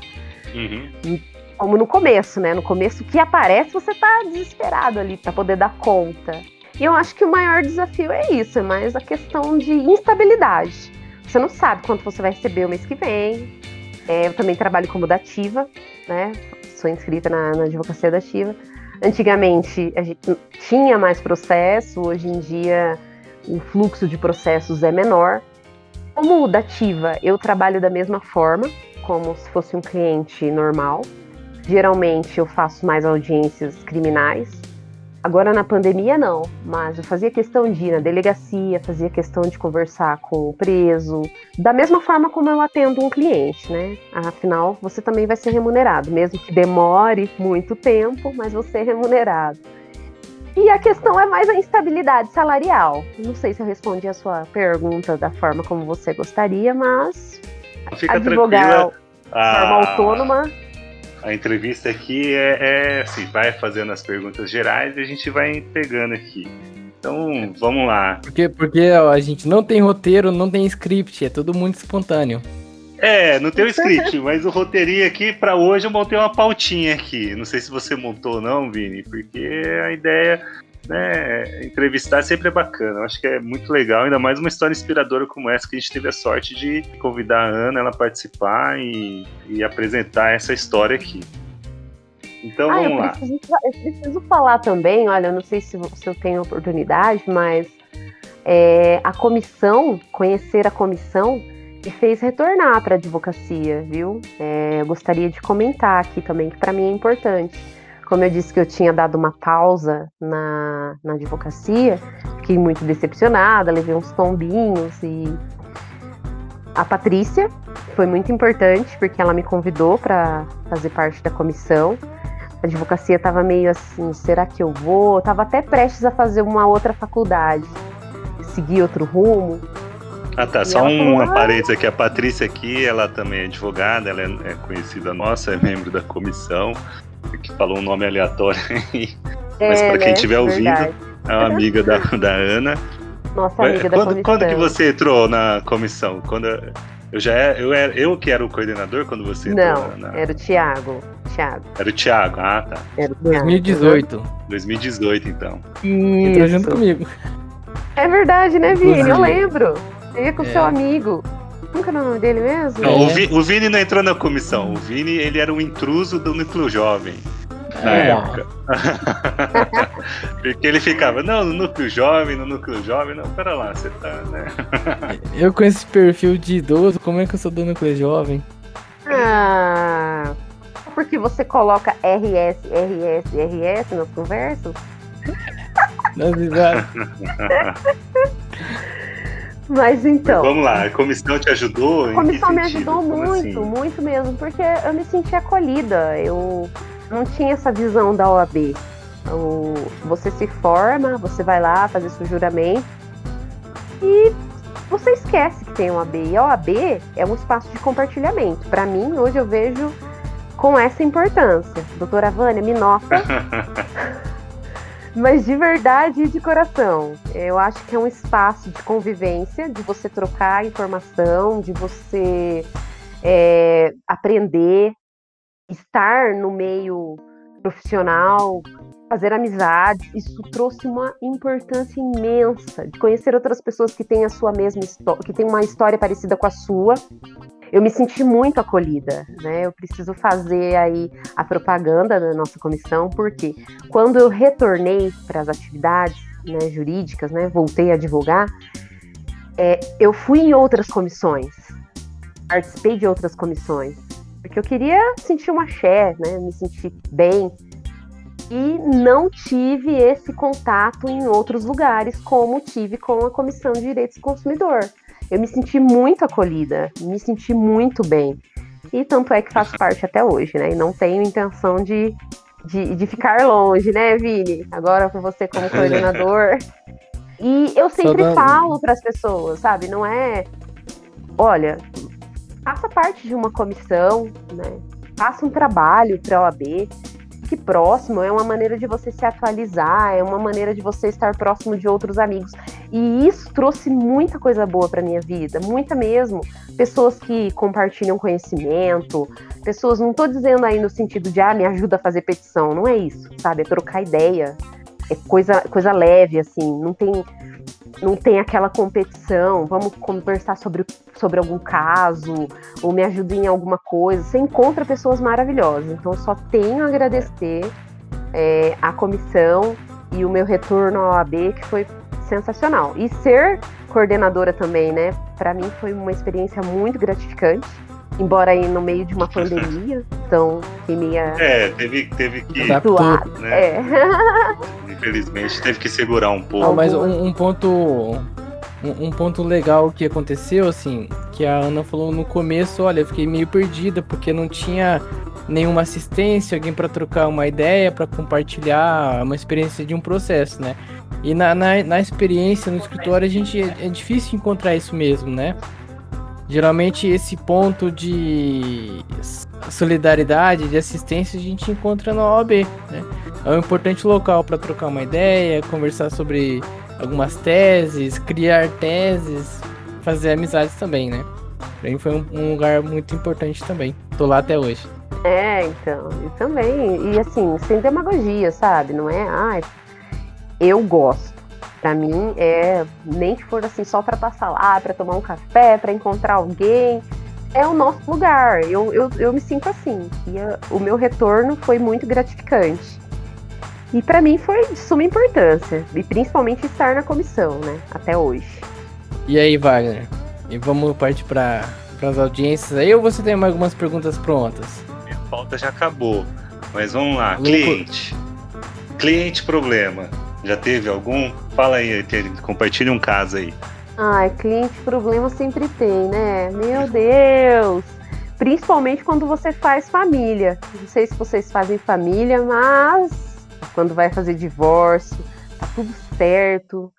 Uhum. Como no começo, né? No começo, o que aparece, você tá desesperado ali para poder dar conta. E eu acho que o maior desafio é isso, é mais a questão de instabilidade. Você não sabe quanto você vai receber o mês que vem. É, eu também trabalho como dativa, né? Sou inscrita na, na advocacia dativa. Antigamente a gente tinha mais processo, hoje em dia o fluxo de processos é menor. Como dativa, eu trabalho da mesma forma, como se fosse um cliente normal. Geralmente eu faço mais audiências criminais. Agora na pandemia não, mas eu fazia questão de ir na delegacia, fazia questão de conversar com o preso, da mesma forma como eu atendo um cliente, né? Afinal, você também vai ser remunerado, mesmo que demore muito tempo, mas você é remunerado. E a questão é mais a instabilidade salarial. Não sei se eu respondi a sua pergunta da forma como você gostaria, mas Fica advogar de forma autônoma. A entrevista aqui é, é assim, vai fazendo as perguntas gerais e a gente vai pegando aqui. Então, vamos lá. Porque, porque a gente não tem roteiro, não tem script, é tudo muito espontâneo. É, não tem o script, mas o roteirinho aqui, para hoje, eu montei uma pautinha aqui. Não sei se você montou ou não, Vini, porque a ideia né, entrevistar sempre é bacana. Eu acho que é muito legal, ainda mais uma história inspiradora como essa que a gente teve a sorte de convidar a Ana ela participar e, e apresentar essa história aqui. Então ah, vamos eu lá. Preciso, eu preciso falar também, olha, eu não sei se, se eu tenho oportunidade, mas é, a comissão, conhecer a comissão, me fez retornar para a advocacia, viu? É, eu gostaria de comentar aqui também, que para mim é importante. Como eu disse que eu tinha dado uma pausa na, na advocacia, fiquei muito decepcionada, levei uns tombinhos e a Patrícia foi muito importante porque ela me convidou para fazer parte da comissão. A advocacia estava meio assim, será que eu vou? Estava até prestes a fazer uma outra faculdade, seguir outro rumo. Ah tá, E só uma falou, "Ah." parênteses aqui, a Patrícia aqui, ela também é advogada, ela é, é conhecida nossa, é membro da comissão, que falou um nome aleatório aí, Mas pra quem né? estiver ouvindo, Verdade. é uma amiga da, da Ana. Nossa amiga da quando, comissão. quando que você entrou na comissão? Quando eu já era, eu era eu que era o coordenador quando você entrou Não, na, na- era o Thiago. Thiago. era o Thiago. Ah, tá. Era o Thiago. 2018. 2018 então. Entrou junto Isso. comigo. É verdade, né, Vini? Eu lembro. Você ia com É. seu amigo. Como que era o nome dele mesmo? Não, É. o, Vi- o Vini não entrou na comissão. O Vini ele era um intruso do núcleo jovem na É. época. Porque ele ficava, não, no núcleo jovem, no núcleo jovem, não, pera lá, você tá, né? Eu com esse perfil de idoso, como é que eu sou do núcleo jovem? Ah, porque você coloca RS, RS, RS nas conversas? Nas risadas. Mas então. Vamos lá, a comissão te ajudou? A comissão me sentido? ajudou Como muito, assim? muito mesmo, porque eu me senti acolhida. Eu não tinha essa visão da OAB. O- você se forma, você vai lá fazer seu juramento e você esquece que tem OAB. E a OAB é um espaço de compartilhamento. Para mim, hoje eu vejo com essa importância. Doutora Vânia, me nota mas de verdade e de coração. Eu acho que é um espaço de convivência, de você trocar informação, de você é, aprender, estar no meio profissional, fazer amizades. Isso trouxe uma importância imensa de conhecer outras pessoas que têm a sua mesma que têm uma história parecida com a sua. Eu me senti muito acolhida, né? Eu preciso fazer aí a propaganda da nossa comissão, porque quando eu retornei para as atividades né, jurídicas, né, voltei a advogar, é, eu fui em outras comissões, participei de outras comissões, porque eu queria sentir uma axé, né, me sentir bem, e não tive esse contato em outros lugares, como tive com a Comissão de Direitos do Consumidor. Eu me senti muito acolhida, me senti muito bem. E tanto é que faço parte até hoje, né? E não tenho intenção de, de, de ficar longe, né, Vini? Agora com você como coordenador. E eu sempre falo para as pessoas, sabe? Não é. Olha, faça parte de uma comissão, né? Faça um trabalho para a OAB. Que próximo é uma maneira de você se atualizar, é uma maneira de você estar próximo de outros amigos. E isso trouxe muita coisa boa para minha vida, muita mesmo. Pessoas que compartilham conhecimento, pessoas, não tô dizendo aí no sentido de, ah, me ajuda a fazer petição, não é isso, sabe? É trocar ideia, é coisa, coisa leve, assim, não tem, não tem aquela competição, vamos conversar sobre, sobre algum caso, ou me ajuda em alguma coisa. Você encontra pessoas maravilhosas, então eu só tenho a agradecer é, a comissão e o meu retorno ao AB, que foi sensacional. E ser coordenadora também, né? Para mim foi uma experiência muito gratificante, embora aí no meio de uma pandemia, então que meia É, teve, teve que, Adaptou. zoado. né? É. Infelizmente, teve que segurar um pouco. Não, mas um, um ponto. Um, ponto legal que aconteceu, assim, que a Ana falou no começo, olha, eu fiquei meio perdida, porque não tinha nenhuma assistência, alguém para trocar uma ideia, para compartilhar uma experiência de um processo, né? E na, na, na experiência no escritório a gente é, é difícil encontrar isso mesmo, né? Geralmente esse ponto de solidariedade, de assistência a gente encontra na OAB, né? É um importante local para trocar uma ideia, conversar sobre algumas teses, criar teses, fazer amizades também, né? Pra mim foi um, um lugar muito importante também. Tô lá até hoje. É, então, e também, e assim, sem demagogia, sabe? Não é, ai, eu gosto. Para mim é nem que for assim só para passar lá, para tomar um café, para encontrar alguém, é o nosso lugar. Eu, eu, eu me sinto assim. E a, o meu retorno foi muito gratificante. E para mim foi de suma importância, e principalmente estar na comissão, né, até hoje. E aí, Wagner? E vamos partir para as audiências aí ou você tem mais algumas perguntas prontas? Minha pauta já acabou, mas vamos lá. Cliente. Cliente problema. Já teve algum? Fala aí, compartilhe um caso aí. Ai, cliente problema sempre tem, né? Meu Deus! Principalmente quando você faz família. Não sei se vocês fazem família, mas quando vai fazer divórcio, tá tudo certo.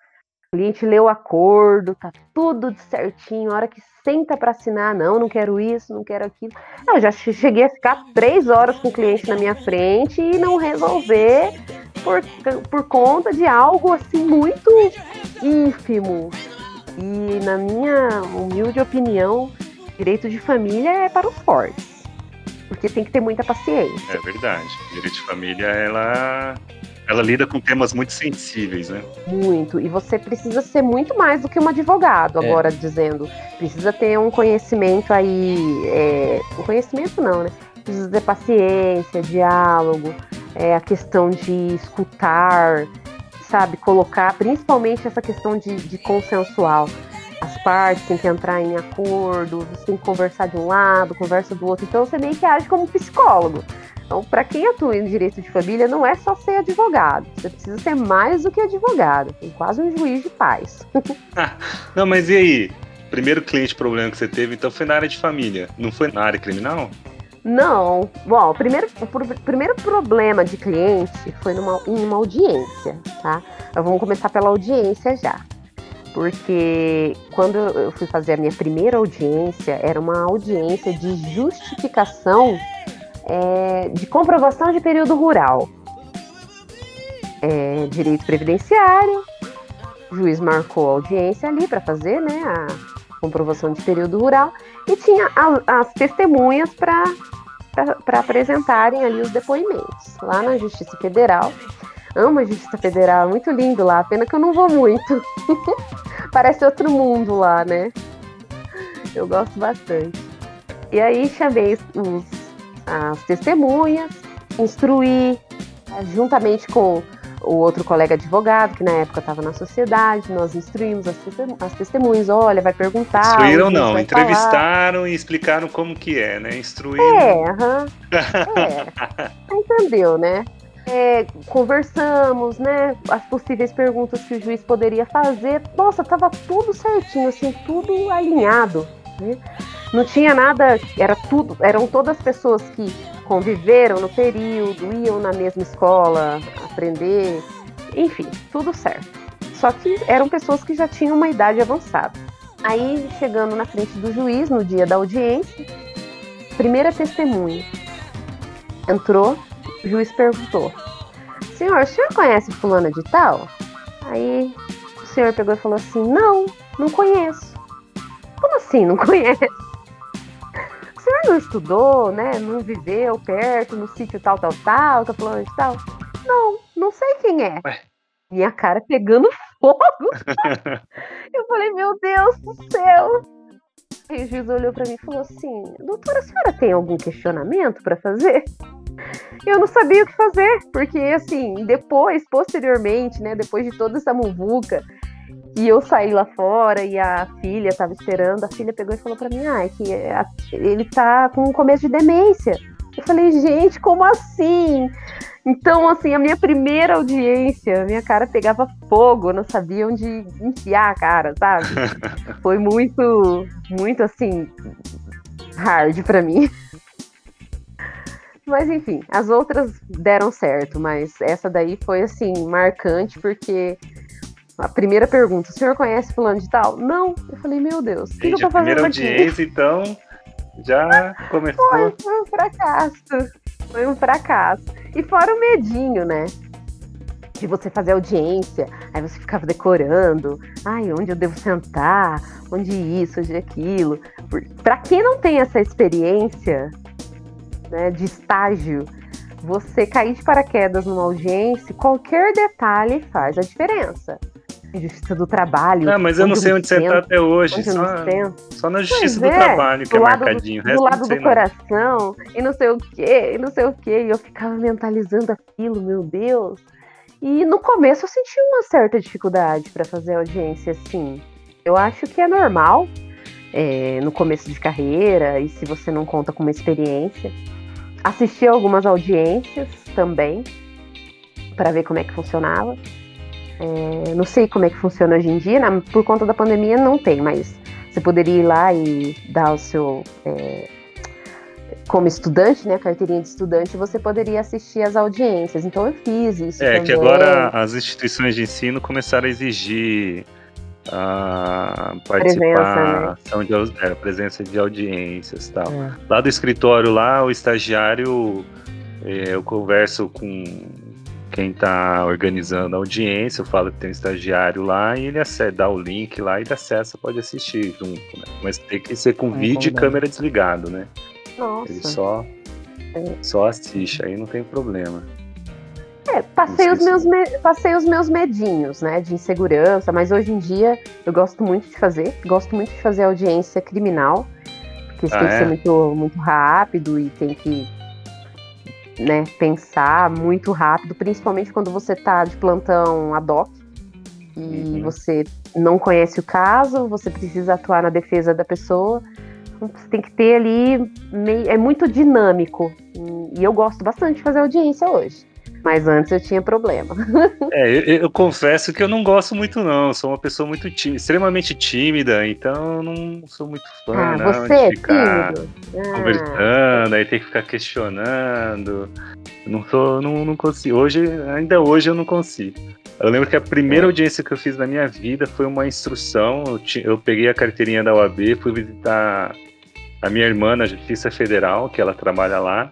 O cliente leu o acordo, tá tudo certinho. A hora que senta para assinar, não, não quero isso, não quero aquilo. Eu já cheguei a ficar três horas com o cliente na minha frente e não resolver por, por conta de algo assim muito ínfimo. E na minha humilde opinião, direito de família é para os fortes. Porque tem que ter muita paciência. É verdade. Direito de família, ela ela lida com temas muito sensíveis, né? Muito. E você precisa ser muito mais do que um advogado, é. agora dizendo. Precisa ter um conhecimento aí. É... Um conhecimento não, né? Precisa ter paciência, diálogo, é, a questão de escutar, sabe? Colocar, principalmente essa questão de, de consensual. As partes têm que entrar em acordo, você tem que conversar de um lado, conversa do outro. Então você meio que age como psicólogo. Então, para quem atua em direito de família, não é só ser advogado. Você precisa ser mais do que advogado. Tem quase um juiz de paz. não, mas e aí? Primeiro cliente problema que você teve, então foi na área de família. Não foi na área criminal? Não. Bom, o primeiro, o primeiro problema de cliente foi numa, em uma audiência, tá? Vamos começar pela audiência já. Porque quando eu fui fazer a minha primeira audiência, era uma audiência de justificação é, de comprovação de período rural. É, direito previdenciário, o juiz marcou a audiência ali para fazer né, a comprovação de período rural e tinha a, as testemunhas para apresentarem ali os depoimentos lá na Justiça Federal. Amo a Justiça Federal, muito lindo lá, pena que eu não vou muito. Parece outro mundo lá, né? Eu gosto bastante. E aí chamei os as testemunhas, instruir, eh, juntamente com o outro colega advogado, que na época estava na sociedade, nós instruímos as, as testemunhas, olha, vai perguntar. Instruíram não, entrevistaram falar. e explicaram como que é, né? Instruíram. É, uhum. é. entendeu, né? É, conversamos, né? As possíveis perguntas que o juiz poderia fazer. Nossa, tava tudo certinho, assim, tudo alinhado. Né? Não tinha nada, era tudo, eram todas pessoas que conviveram no período, iam na mesma escola aprender, enfim, tudo certo. Só que eram pessoas que já tinham uma idade avançada. Aí, chegando na frente do juiz, no dia da audiência, primeira testemunha entrou, o juiz perguntou: Senhor, o senhor conhece Fulana de Tal? Aí o senhor pegou e falou assim: Não, não conheço. Como assim não conhece? senhor não estudou, né? Não viveu perto, no sítio tal, tal, tal, tá falando de tal? Não, não sei quem é. Ué. Minha cara pegando fogo. eu falei, meu Deus do céu. Aí o juiz olhou para mim e falou assim: Doutora, a senhora tem algum questionamento para fazer? Eu não sabia o que fazer, porque assim, depois, posteriormente, né, depois de toda essa muvuca, e eu saí lá fora e a filha estava esperando. A filha pegou e falou para mim: ah, é que é, ele tá com um começo de demência. Eu falei: gente, como assim? Então, assim, a minha primeira audiência, minha cara pegava fogo, eu não sabia onde enfiar a cara, sabe? Foi muito, muito assim, hard para mim. Mas enfim, as outras deram certo, mas essa daí foi assim, marcante, porque a primeira pergunta, o senhor conhece fulano de tal? Não. Eu falei, meu Deus, o que, eu tô fazendo aqui? audiência, então, já começou. Foi, foi um fracasso. Foi um fracasso. E fora o medinho, né? De você fazer audiência, aí você ficava decorando, ai, onde eu devo sentar, onde isso, onde aquilo. Para quem não tem essa experiência né, de estágio, você cair de paraquedas numa audiência, qualquer detalhe faz a diferença. Justiça do Trabalho. Ah, mas eu não sei onde você está até hoje. Só, só, na Justiça pois do é, Trabalho que é marcadinho. Do, do lado do coração, e não sei o quê, e não sei o quê. E eu ficava mentalizando aquilo, meu Deus. E no começo eu senti uma certa dificuldade para fazer audiência assim. Eu acho que é normal é, no começo de carreira e se você não conta com uma experiência. Assisti algumas audiências também para ver como é que funcionava. É, não sei como é que funciona hoje em dia, né? por conta da pandemia não tem, mas você poderia ir lá e dar o seu. É, como estudante, né, carteirinha de estudante, você poderia assistir às audiências. Então eu fiz isso. É também. que agora as instituições de ensino começaram a exigir a participação presença, né? de é, presença de audiências tal. É. Lá do escritório lá, o estagiário é, eu converso com quem está organizando a audiência, eu falo que tem um estagiário lá e ele dá o link lá e ele acessa, pode assistir junto, né? Mas tem que ser com é, vídeo e câmera desligado, né? Nossa. Ele só, é. só assiste, aí não tem problema. É, passei os, meus passei os meus medinhos, né, de insegurança, mas hoje em dia eu gosto muito de fazer, gosto muito de fazer audiência criminal, porque isso ah, tem que ser é? muito, muito rápido e tem que né, pensar muito rápido, principalmente quando você está de plantão ad hoc e uhum. você não conhece o caso, você precisa atuar na defesa da pessoa. Então, você tem que ter ali. É muito dinâmico. E eu gosto bastante de fazer audiência hoje. Mas antes eu tinha problema. É, eu, eu, confesso que eu não gosto muito, não. Eu sou uma pessoa muito tímida, extremamente tímida, então eu não sou muito fã ah, não, você é ficar conversando, aí tem que ficar questionando. Eu não sou, não, não consigo. Hoje, ainda hoje eu não consigo. Eu lembro que a primeira é. audiência que eu fiz na minha vida foi uma instrução. Eu, eu peguei a carteirinha da UAB, fui visitar a minha irmã na Justiça Federal, que ela trabalha lá.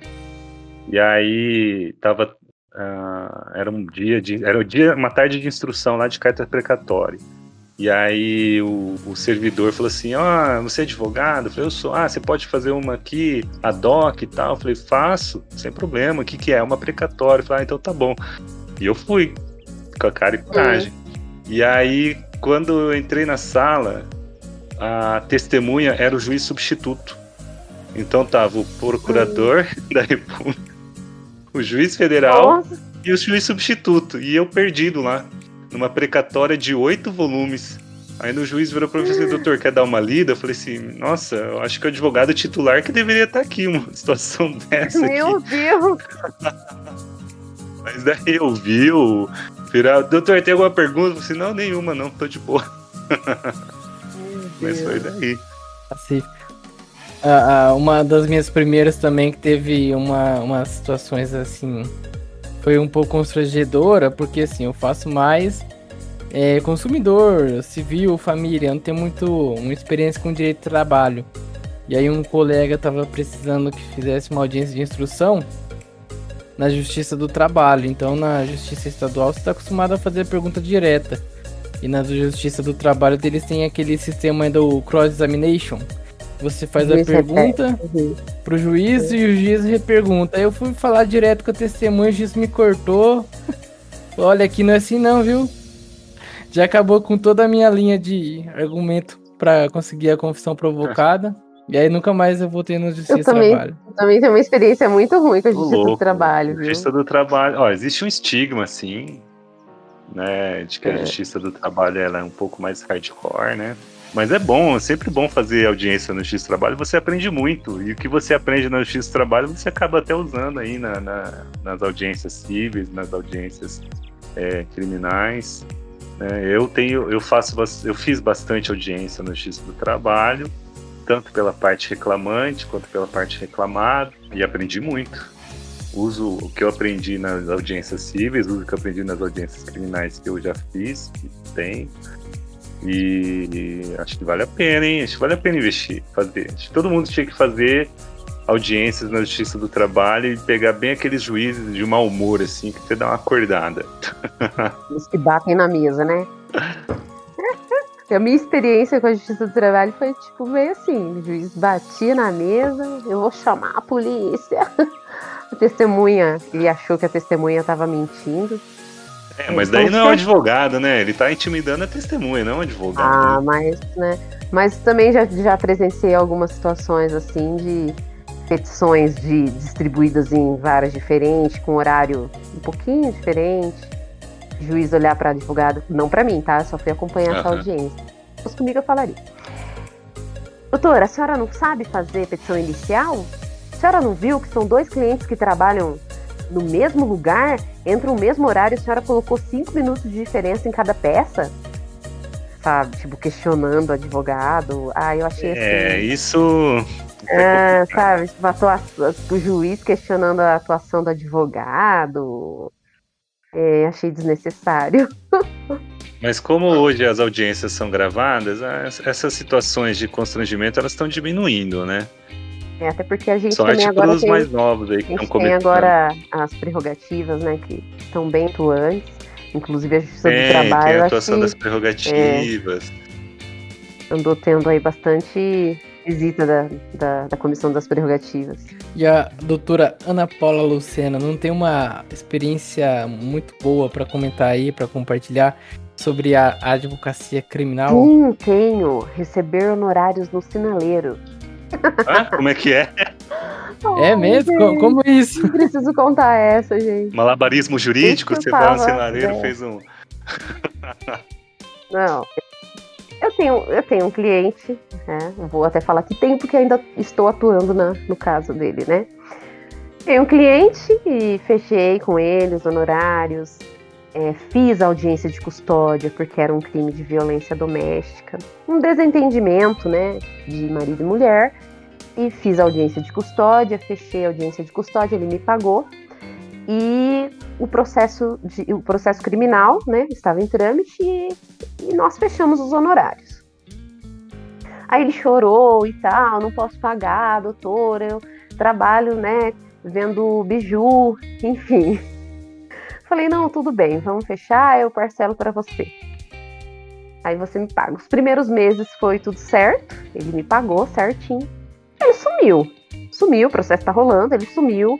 E aí tava Uh, era um dia de. Era o dia, uma tarde de instrução lá de carta precatória. E aí o, o servidor falou assim: Ah, oh, você é advogado? Eu falei, eu sou. Ah, você pode fazer uma aqui, a DOC e tal. Eu falei, faço, sem problema. O que, que é? Uma precatória. Eu falei, ah, então tá bom. E eu fui, com a cara e coragem. Uhum. E aí, quando eu entrei na sala, a testemunha era o juiz substituto. Então tava o procurador uhum. da República o juiz federal Nossa. e o juiz substituto. E eu perdido lá, numa precatória de oito volumes. Aí no juiz virou para mim assim, doutor, quer dar uma lida? Eu falei assim, nossa, eu acho que o advogado titular que deveria estar aqui, uma situação dessa Meu aqui. Deus! Mas daí eu vi o... Virar, doutor, tem alguma pergunta? Eu falei, não, nenhuma, não, tô de boa. Mas foi daí. Assim, Uh, uma das minhas primeiras também que teve uma, umas situações assim. Foi um pouco constrangedora, porque assim, eu faço mais é, consumidor, civil, família, eu não tenho muito uma experiência com direito de trabalho. E aí um colega tava precisando que fizesse uma audiência de instrução na Justiça do Trabalho. Então na Justiça Estadual você está acostumado a fazer pergunta direta. E na Justiça do Trabalho eles têm aquele sistema do cross examination você faz a pergunta uhum. pro juiz uhum. e o juiz repergunta. Aí eu fui falar direto com a testemunha, o juiz me cortou. Olha, aqui não é assim não, viu? Já acabou com toda a minha linha de argumento para conseguir a confissão provocada. E aí nunca mais eu voltei no Justiça eu também, do Trabalho. Eu também tenho uma experiência muito ruim com a Justiça Louco. do Trabalho. Viu? Justiça do Trabalho. Ó, existe um estigma, assim, né? De que é. a Justiça do Trabalho ela é um pouco mais hardcore, né? Mas é bom, é sempre bom fazer audiência no X Trabalho, você aprende muito. E o que você aprende no X Trabalho, você acaba até usando aí na, na nas audiências cíveis, nas audiências é, criminais. É, eu tenho, eu faço, eu fiz bastante audiência no X do Trabalho, tanto pela parte reclamante quanto pela parte reclamada, e aprendi muito. Uso o que eu aprendi nas audiências cíveis, uso o que eu aprendi nas audiências criminais que eu já fiz, que tem e acho que vale a pena, hein? Acho que vale a pena investir, fazer. Acho que todo mundo tinha que fazer audiências na Justiça do Trabalho e pegar bem aqueles juízes de mau humor, assim, que você dá uma acordada. Os que batem na mesa, né? a minha experiência com a Justiça do Trabalho foi tipo meio assim: o juiz batia na mesa, eu vou chamar a polícia. A testemunha, ele achou que a testemunha estava mentindo. É, mas daí não é um advogado, né? Ele tá intimidando a testemunha, não é um advogado. Ah, né? mas, né? Mas também já, já presenciei algumas situações assim de petições de, distribuídas em varas diferentes, com horário um pouquinho diferente. Juiz olhar para advogado, não para mim, tá? Só fui acompanhar uhum. essa audiência. Mas comigo eu falaria. Doutora, a senhora não sabe fazer petição inicial? A senhora não viu que são dois clientes que trabalham no mesmo lugar, entre o mesmo horário, a senhora colocou cinco minutos de diferença em cada peça? Sabe, tipo, questionando o advogado. Ah, eu achei assim. É, isso. É, sabe, tipo, atuação, o juiz questionando a atuação do advogado. É, achei desnecessário. Mas como hoje as audiências são gravadas, essas situações de constrangimento elas estão diminuindo, né? É, até porque a gente Sorte também agora tem, mais novos aí que estão começando. tem agora as prerrogativas, né, que estão bem atuantes. Inclusive a Justiça é, do Trabalho. Tem a atuação que, das prerrogativas. É, andou tendo aí bastante visita da, da, da, Comissão das Prerrogativas. E a doutora Ana Paula Lucena não tem uma experiência muito boa para comentar aí, para compartilhar sobre a advocacia criminal? Sim, tenho. Receber honorários no sinaleiro. Ah, como é que é? É mesmo? Como, como isso? Preciso contar essa, gente. Malabarismo jurídico? Você vai no cenareiro e fez um. Não. Eu tenho, eu tenho um cliente, né? Vou até falar que tem, porque ainda estou atuando na, no caso dele, né? Tenho um cliente e fechei com ele os honorários, é, fiz audiência de custódia porque era um crime de violência doméstica, um desentendimento, né, de marido e mulher, e fiz audiência de custódia, fechei a audiência de custódia, ele me pagou e o processo, de, o processo criminal, né, estava em trâmite e, e nós fechamos os honorários. Aí ele chorou e tal, não posso pagar, doutora, eu trabalho, né, vendo biju, enfim. Falei, não, tudo bem, vamos fechar, eu parcelo para você. Aí você me paga. Os primeiros meses foi tudo certo, ele me pagou certinho. Ele sumiu. Sumiu, o processo tá rolando, ele sumiu.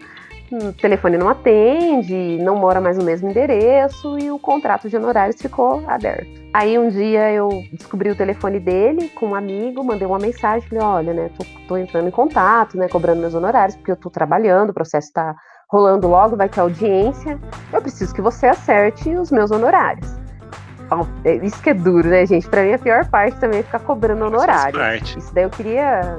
O telefone não atende, não mora mais no mesmo endereço e o contrato de honorários ficou aberto. Aí um dia eu descobri o telefone dele com um amigo, mandei uma mensagem, falei, olha, né, tô, tô entrando em contato, né, cobrando meus honorários, porque eu tô trabalhando, o processo tá rolando logo, vai ter audiência. Eu preciso que você acerte os meus honorários. É, isso que é duro, né, gente? Pra mim, a pior parte também é ficar cobrando honorário. Isso daí eu queria.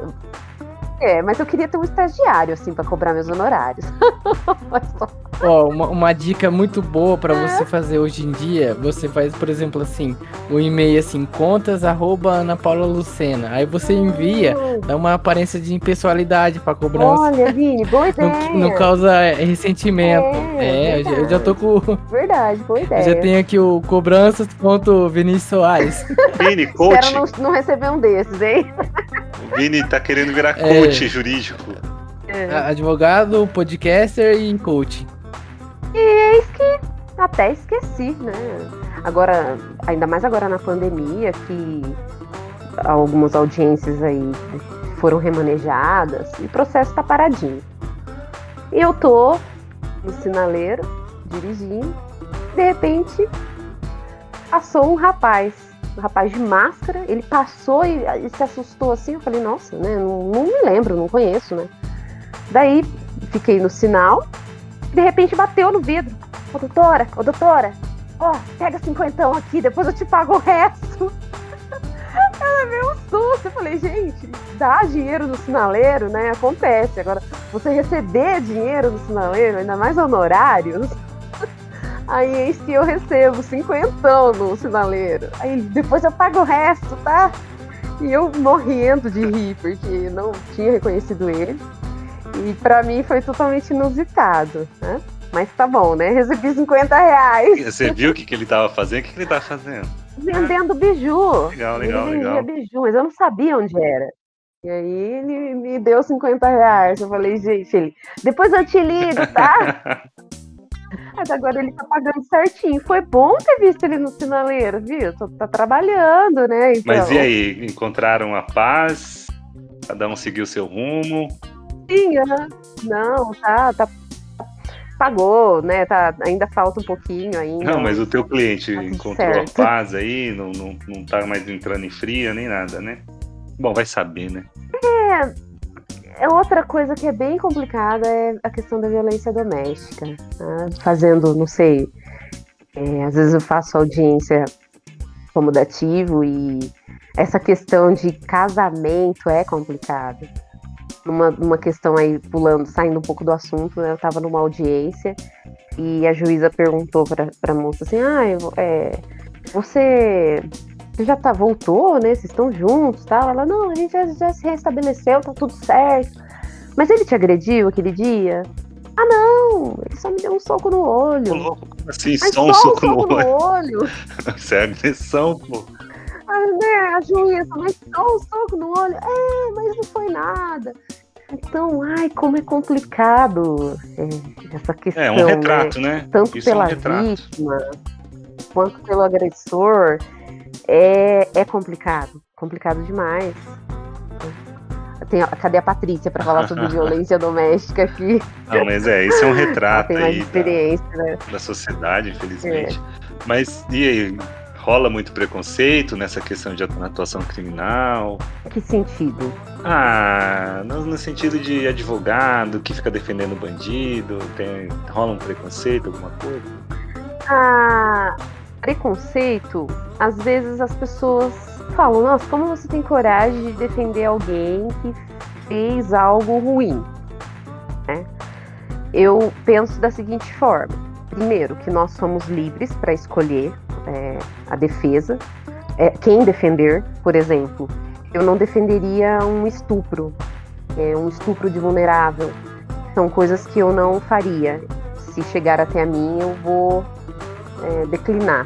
É, mas eu queria ter um estagiário, assim, para cobrar meus honorários. Ó, uma, uma dica muito boa para é. você fazer hoje em dia, você faz, por exemplo, assim, o um e-mail assim, contas arroba Ana Paula Lucena. Aí você envia, hum. dá uma aparência de impessoalidade pra cobrança. Olha, Vini, boa ideia. não, não causa ressentimento. É, é eu, já, tô com. Verdade, boa ideia. Eu já tenho aqui o cobranças.vinícius Soares. Vini, coach. Espero não, não receber um desses, hein? O Vini tá querendo virar é. Coach é. jurídico. É. Advogado, podcaster e coach. E eis que até esqueci, né? Agora, ainda mais agora na pandemia, que algumas audiências aí foram remanejadas e o processo tá paradinho. E eu tô no sinaleiro, dirigindo, de repente passou um rapaz, rapaz de máscara, ele passou e, e se assustou assim, eu falei, nossa, né? Não, não me lembro, não conheço, né? Daí fiquei no sinal, de repente bateu no vidro. Ô doutora, ô doutora, ó, pega cinquentão aqui, depois eu te pago o resto. Ela veio um susto. Eu falei, gente, dar dinheiro no sinaleiro, né? Acontece. Agora, você receber dinheiro no sinaleiro, ainda mais honorários. Aí eis que eu recebo cinquentão no sinaleiro. Aí depois eu pago o resto, tá? E eu morrendo de rir, porque não tinha reconhecido ele. E para mim foi totalmente inusitado, né? Mas tá bom, né? Recebi 50 reais. Você viu o que, que ele tava fazendo? O que, que ele tava fazendo? Vendendo biju. Legal, legal, ele legal. biju, mas eu não sabia onde era. E aí ele me deu 50 reais. Eu falei, gente, ele, depois eu te ligo, tá? Mas agora ele tá pagando certinho. Foi bom ter visto ele no sinaleiro, viu? Tá trabalhando, né? Então... Mas e aí? Encontraram a paz? Cada um seguiu seu rumo? Sim, não, tá, tá, pagou, né? Tá, ainda falta um pouquinho ainda. Não, mas o teu cliente Tá encontrou certo. a paz aí, não, não, não tá mais entrando em fria nem nada, né? Bom, vai saber, né? É outra coisa que é bem complicada é a questão da violência doméstica. né? Fazendo, não sei, é, às vezes eu faço audiência como dativo e essa questão de casamento é complicada. Numa, numa questão aí, pulando, saindo um pouco do assunto, né, eu estava numa audiência e a juíza perguntou para a moça assim: ah, eu- é, você, você já tá, voltou, né? Vocês estão juntos tal? Ela, não, a gente já, já se restabeleceu, tá tudo certo. Mas ele te agrediu aquele dia? Ah, não, ele só me deu um soco no olho. como assim? Mas Só um soco no olho. olho. Isso é agressão, pô. Ah, né, a juíza, mas só um soco no olho. É, mas não foi nada. Então, ai, como é complicado é, essa questão, É um né? retrato, né? tanto Isso é um pela vítima quanto pelo agressor, é, é complicado. Complicado demais. Tem, a- cadê a Patrícia para falar sobre violência doméstica aqui? Não, mas é, isso é um retrato aí da, experiência, né? da sociedade, infelizmente. É. Mas e aí? Rola muito preconceito nessa questão de atu- atuação criminal? Que sentido? Ah, no, no sentido de advogado que fica defendendo o bandido, tem, rola um preconceito, alguma coisa? Ah, preconceito, às vezes as pessoas falam, nossa, como você tem coragem de defender alguém que fez algo ruim? né? Eu penso da seguinte forma: primeiro, que nós somos livres para escolher é, a defesa, é, quem defender, por exemplo. Eu não defenderia um estupro, é, um estupro de vulnerável. São coisas que eu não faria. Se chegar até a mim, eu vou é, declinar.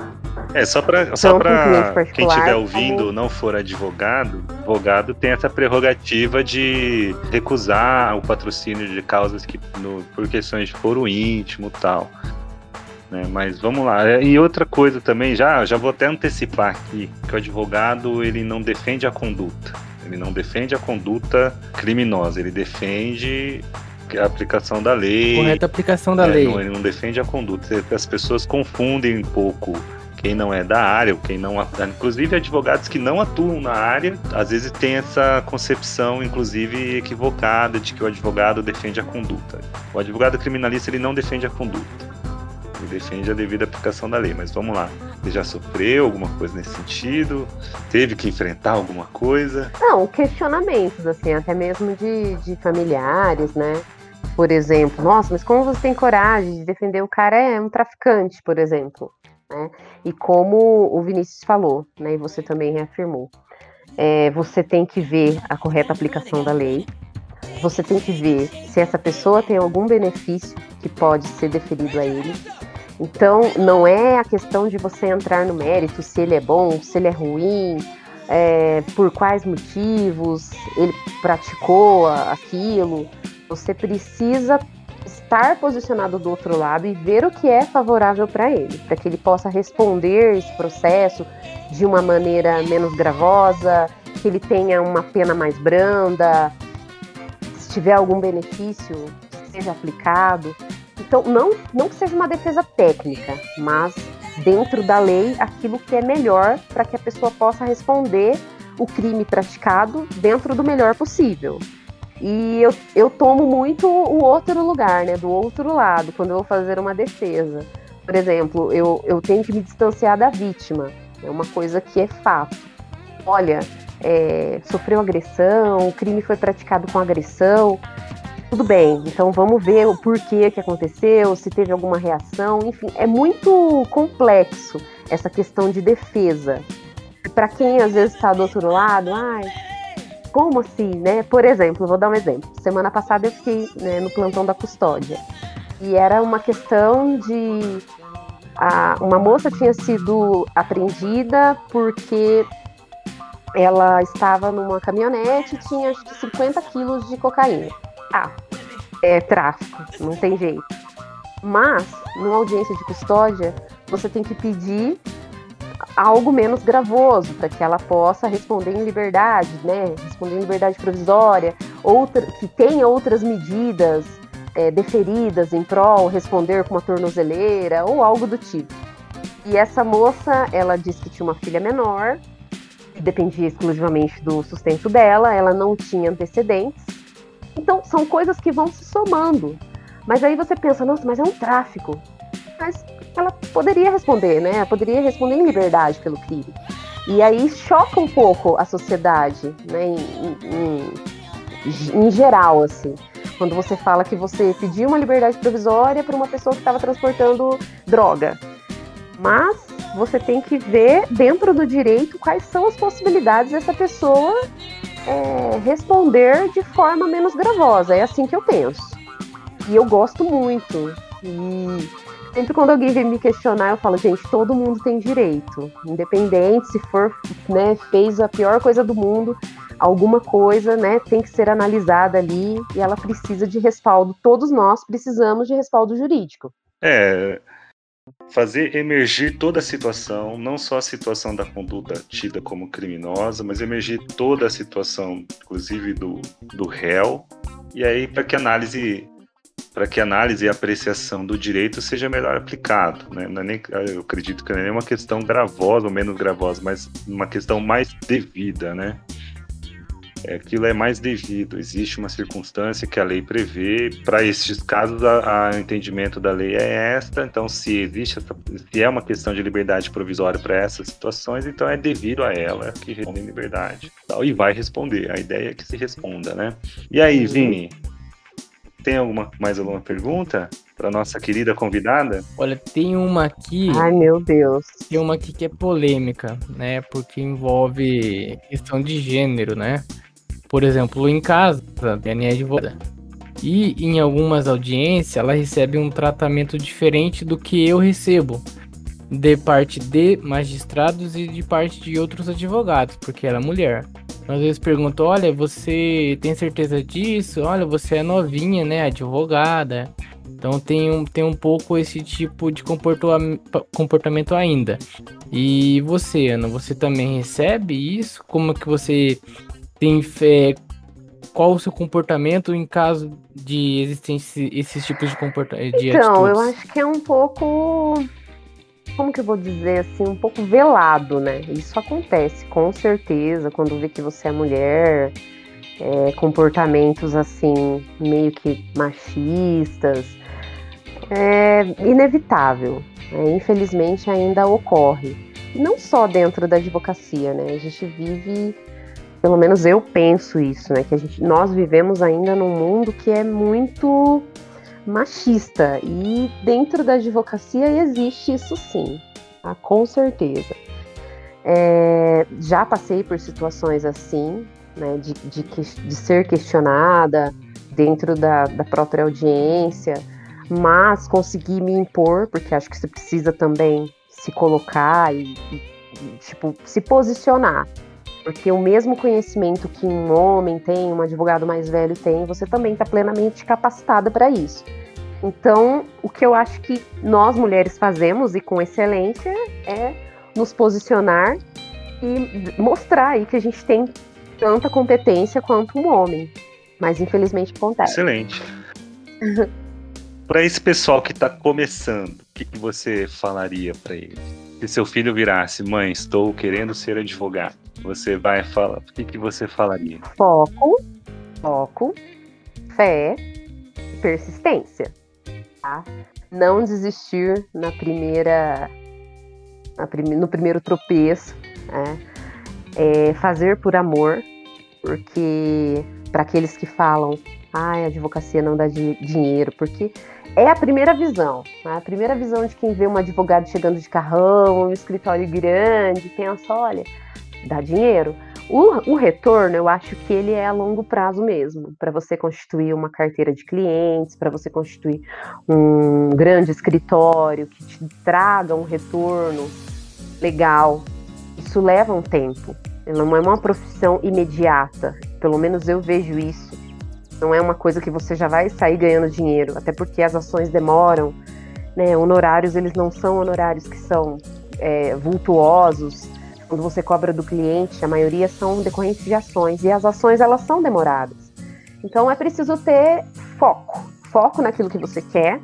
É, só para Tanto um quem estiver como- ouvindo não for advogado, advogado tem essa prerrogativa de recusar o patrocínio de causas que, no- por questões de foro íntimo e tal. né? Mas vamos lá. É, E outra coisa também, já, já vou até antecipar aqui, que o advogado ele não defende a conduta. Ele não defende a conduta criminosa, ele defende a aplicação da lei. Correta aplicação da É, lei. Não, ele não defende a conduta. As pessoas confundem um pouco quem não é da área, ou quem não. Inclusive, advogados que não atuam na área, às vezes tem essa concepção, inclusive, equivocada de que o advogado defende a conduta. O advogado criminalista ele não defende a conduta. Ele defende a devida aplicação da lei. Mas vamos lá. Você já sofreu alguma coisa nesse sentido? Teve que enfrentar alguma coisa? Não, questionamentos, assim, até mesmo de, de familiares, né? Por exemplo, nossa, mas como você tem coragem de defender o cara é um traficante, por exemplo, né? E como o Vinícius falou, né? E você também reafirmou, é, você tem que ver a correta aplicação da lei, você tem que ver se essa pessoa tem algum benefício que pode ser deferido a ele. Então, não é a questão de você entrar no mérito se ele é bom, se ele é ruim, é, por quais motivos ele praticou aquilo. Você precisa estar posicionado do outro lado e ver o que é favorável para ele, para que ele possa responder esse processo de uma maneira menos gravosa, que ele tenha uma pena mais branda, se tiver algum benefício seja aplicado. Então, não, não que seja uma defesa técnica, mas dentro da lei aquilo que é melhor para que a pessoa possa responder o crime praticado dentro do melhor possível. E eu, eu tomo muito o outro lugar, né? Do outro lado, quando eu vou fazer uma defesa. Por exemplo, eu, eu tenho que me distanciar da vítima. É uma coisa que é fato. Olha, é, sofreu agressão, o crime foi praticado com agressão. Tudo bem, então vamos ver o porquê que aconteceu, se teve alguma reação, enfim, é muito complexo essa questão de defesa. Para quem às vezes está do outro lado, ai, como assim, né? Por exemplo, vou dar um exemplo. Semana passada eu fiquei né, no plantão da custódia e era uma questão de a- uma moça tinha sido apreendida porque ela estava numa caminhonete e tinha acho que 50 quilos de cocaína. Ah, é tráfico, não tem jeito. Mas, numa audiência de custódia, você tem que pedir algo menos gravoso para que ela possa responder em liberdade, né? Responder em liberdade provisória, outra, que tenha outras medidas é, deferidas em prol, responder com uma tornozeleira ou algo do tipo. E essa moça, ela disse que tinha uma filha menor, que dependia exclusivamente do sustento dela, ela não tinha antecedentes. Então, são coisas que vão se somando. Mas aí você pensa, nossa, mas é um tráfico. Mas ela poderia responder, né? Poderia responder em liberdade pelo crime. E aí choca um pouco a sociedade, né? Em, em, em geral, assim. Quando você fala que você pediu uma liberdade provisória para uma pessoa que estava transportando droga. Mas você tem que ver dentro do direito quais são as possibilidades dessa pessoa é, responder de forma menos gravosa. É assim que eu penso. E eu gosto muito. E sempre quando alguém vem me questionar, eu falo, gente, todo mundo tem direito. Independente se for, né, fez a pior coisa do mundo, alguma coisa, né, tem que ser analisada ali e ela precisa de respaldo. Todos nós precisamos de respaldo jurídico. É, fazer emergir toda a situação, não só a situação da conduta tida como criminosa, mas emergir toda a situação, inclusive do, do réu, e aí para que a análise para que a análise e a apreciação do direito seja melhor aplicado. Né? Não é nem, eu acredito que não é nem uma questão gravosa ou menos gravosa, mas uma questão mais devida, né? É, aquilo é mais devido. Existe uma circunstância que a lei prevê. Para esses casos, o entendimento da lei é esta. Então, se existe, essa, se é uma questão de liberdade provisória para essas situações, então é devido a ela que responde em liberdade. E vai responder. A ideia é que se responda, né? E aí, Vini, tem alguma, mais alguma pergunta para nossa querida convidada? Olha, tem uma aqui. Ai, meu Deus. Tem uma aqui que é polêmica, né? Porque envolve questão de gênero, né? Por exemplo, em casa, a Dani é advogada. E em algumas audiências, ela recebe um tratamento diferente do que eu recebo. De parte de magistrados e de parte de outros advogados, porque ela é mulher. Às vezes pergunto, olha, você tem certeza disso? Olha, você é novinha, né? Advogada. Então tem um, tem um pouco esse tipo de comportamento ainda. E você, Ana, você também recebe isso? Como que você tem fé? Qual o seu comportamento em caso de existência esses tipos de comportamento? Então, eu acho que é um pouco como que eu vou dizer assim, um pouco velado, né? Isso acontece, com certeza, quando vê que você é mulher, é, comportamentos assim, meio que machistas, é inevitável. Né? Infelizmente ainda ocorre. Não só dentro da advocacia, né? A gente vive, pelo menos eu penso isso, né? Que a gente, nós vivemos ainda num mundo que é muito machista. E dentro da advocacia existe isso sim, tá? com certeza. É, já passei por situações assim, né, de, de, de ser questionada dentro da, da, própria audiência, mas consegui me impor, porque acho que você precisa também se colocar e, e tipo, se posicionar. Porque o mesmo conhecimento que um homem tem, um advogado mais velho tem, você também está plenamente capacitada para isso. Então, o que eu acho que nós mulheres fazemos e com excelência é nos posicionar e mostrar aí que a gente tem tanta competência quanto um homem. Mas infelizmente acontece. Excelente. para esse pessoal que está começando, o que, que você falaria para eles? Se seu filho virasse, mãe, estou querendo ser advogado, você vai falar, o que, que você falaria? Foco, foco, fé e persistência. Tá? Não desistir na primeira, na no primeiro tropeço, né? é, fazer por amor, porque para aqueles que falam, ai, a advocacia não dá dinheiro, porque é a primeira visão. Né? A primeira visão de quem vê um advogado chegando de carrão, um escritório grande, pensa, olha, dá dinheiro. O, o, retorno, eu acho que ele é a longo prazo mesmo, para você constituir uma carteira de clientes, para você constituir um grande escritório que te traga um retorno legal. Isso leva um tempo. Não é uma profissão imediata. Pelo menos eu vejo isso não é uma coisa que você já vai sair ganhando dinheiro, até porque as ações demoram, né? Honorários eles não são honorários que são é, vultuosos. Quando você cobra do cliente, a maioria são decorrentes de ações e as ações elas são demoradas. Então é preciso ter foco, foco naquilo que você quer,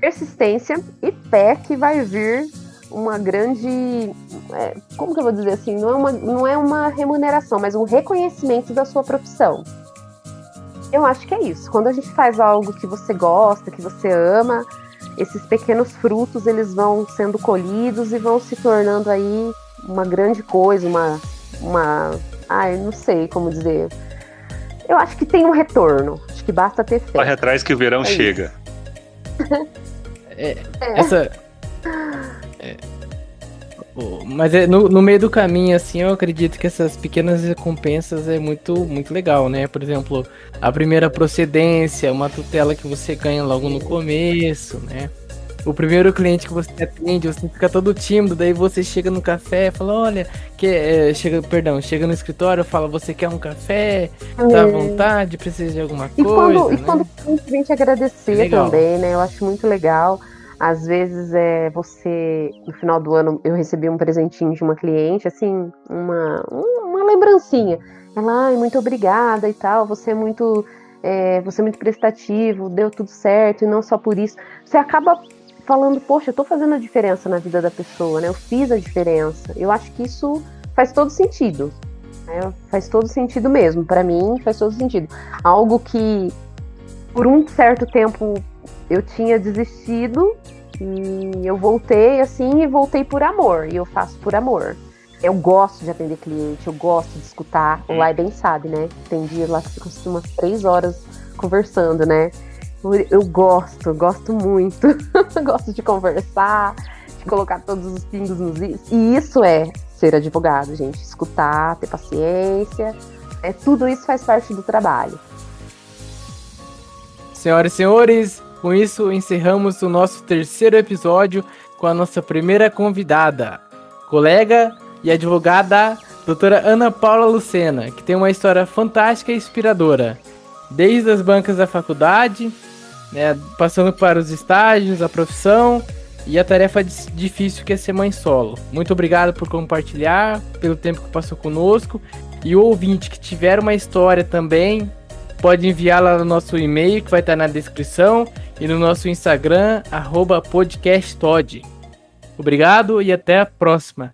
persistência e fé que vai vir uma grande. É, como que eu vou dizer assim? Não é, uma, não é uma remuneração, mas um reconhecimento da sua profissão. Eu acho que é isso. Quando a gente faz algo que você gosta, que você ama, esses pequenos frutos eles vão sendo colhidos e vão se tornando aí uma grande coisa, uma, uma, ai, não sei como dizer. Eu acho que tem um retorno. Acho que basta ter fé. Corre atrás que o verão é chega. é, é. Essa. É. Mas é, no, no, meio do caminho, assim, eu acredito que essas pequenas recompensas é muito, muito legal, né? Por exemplo, a primeira procedência, uma tutela que você ganha logo no começo, né? O primeiro cliente que você atende, você fica todo tímido, daí você chega no café, fala, olha, que é, chega, perdão, chega no escritório, fala, você quer um café, tá à vontade, precisa de alguma e coisa. Quando, né? E quando o cliente vem te agradecer é também, né? Eu acho muito legal. Às vezes é você, no final do ano, eu recebi um presentinho de uma cliente, assim, uma, uma lembrancinha. Ela, ai, muito obrigada e tal, você é muito, é, você é muito prestativo, deu tudo certo, e não só por isso. Você acaba falando, poxa, eu tô fazendo a diferença na vida da pessoa, né? Eu fiz a diferença. Eu acho que isso faz todo sentido. Né? Faz todo sentido mesmo. Para mim, faz todo sentido. Algo que por um certo tempo eu tinha desistido e eu voltei assim e voltei por amor. E eu faço por amor. Eu gosto de atender cliente, eu gosto de escutar. O Lai bem sabe, né? Tem lá que fica umas três horas conversando, né? Eu gosto, gosto muito. gosto de conversar, de colocar todos os pingos nos is. E isso é ser advogado, gente. Escutar, ter paciência. É, tudo isso faz parte do trabalho. Senhoras e senhores, com isso, encerramos o nosso terceiro episódio com a nossa primeira convidada, colega e advogada, doutora Ana Paula Lucena, que tem uma história fantástica e inspiradora. Desde as bancas da faculdade, né, passando para os estágios, a profissão e a tarefa difícil que é ser mãe solo. Muito obrigado por compartilhar, pelo tempo que passou conosco. E o ouvinte que tiver uma história também, pode enviar lá no nosso e-mail que vai estar na descrição e no nosso Instagram, podcasttod. Obrigado e até a próxima.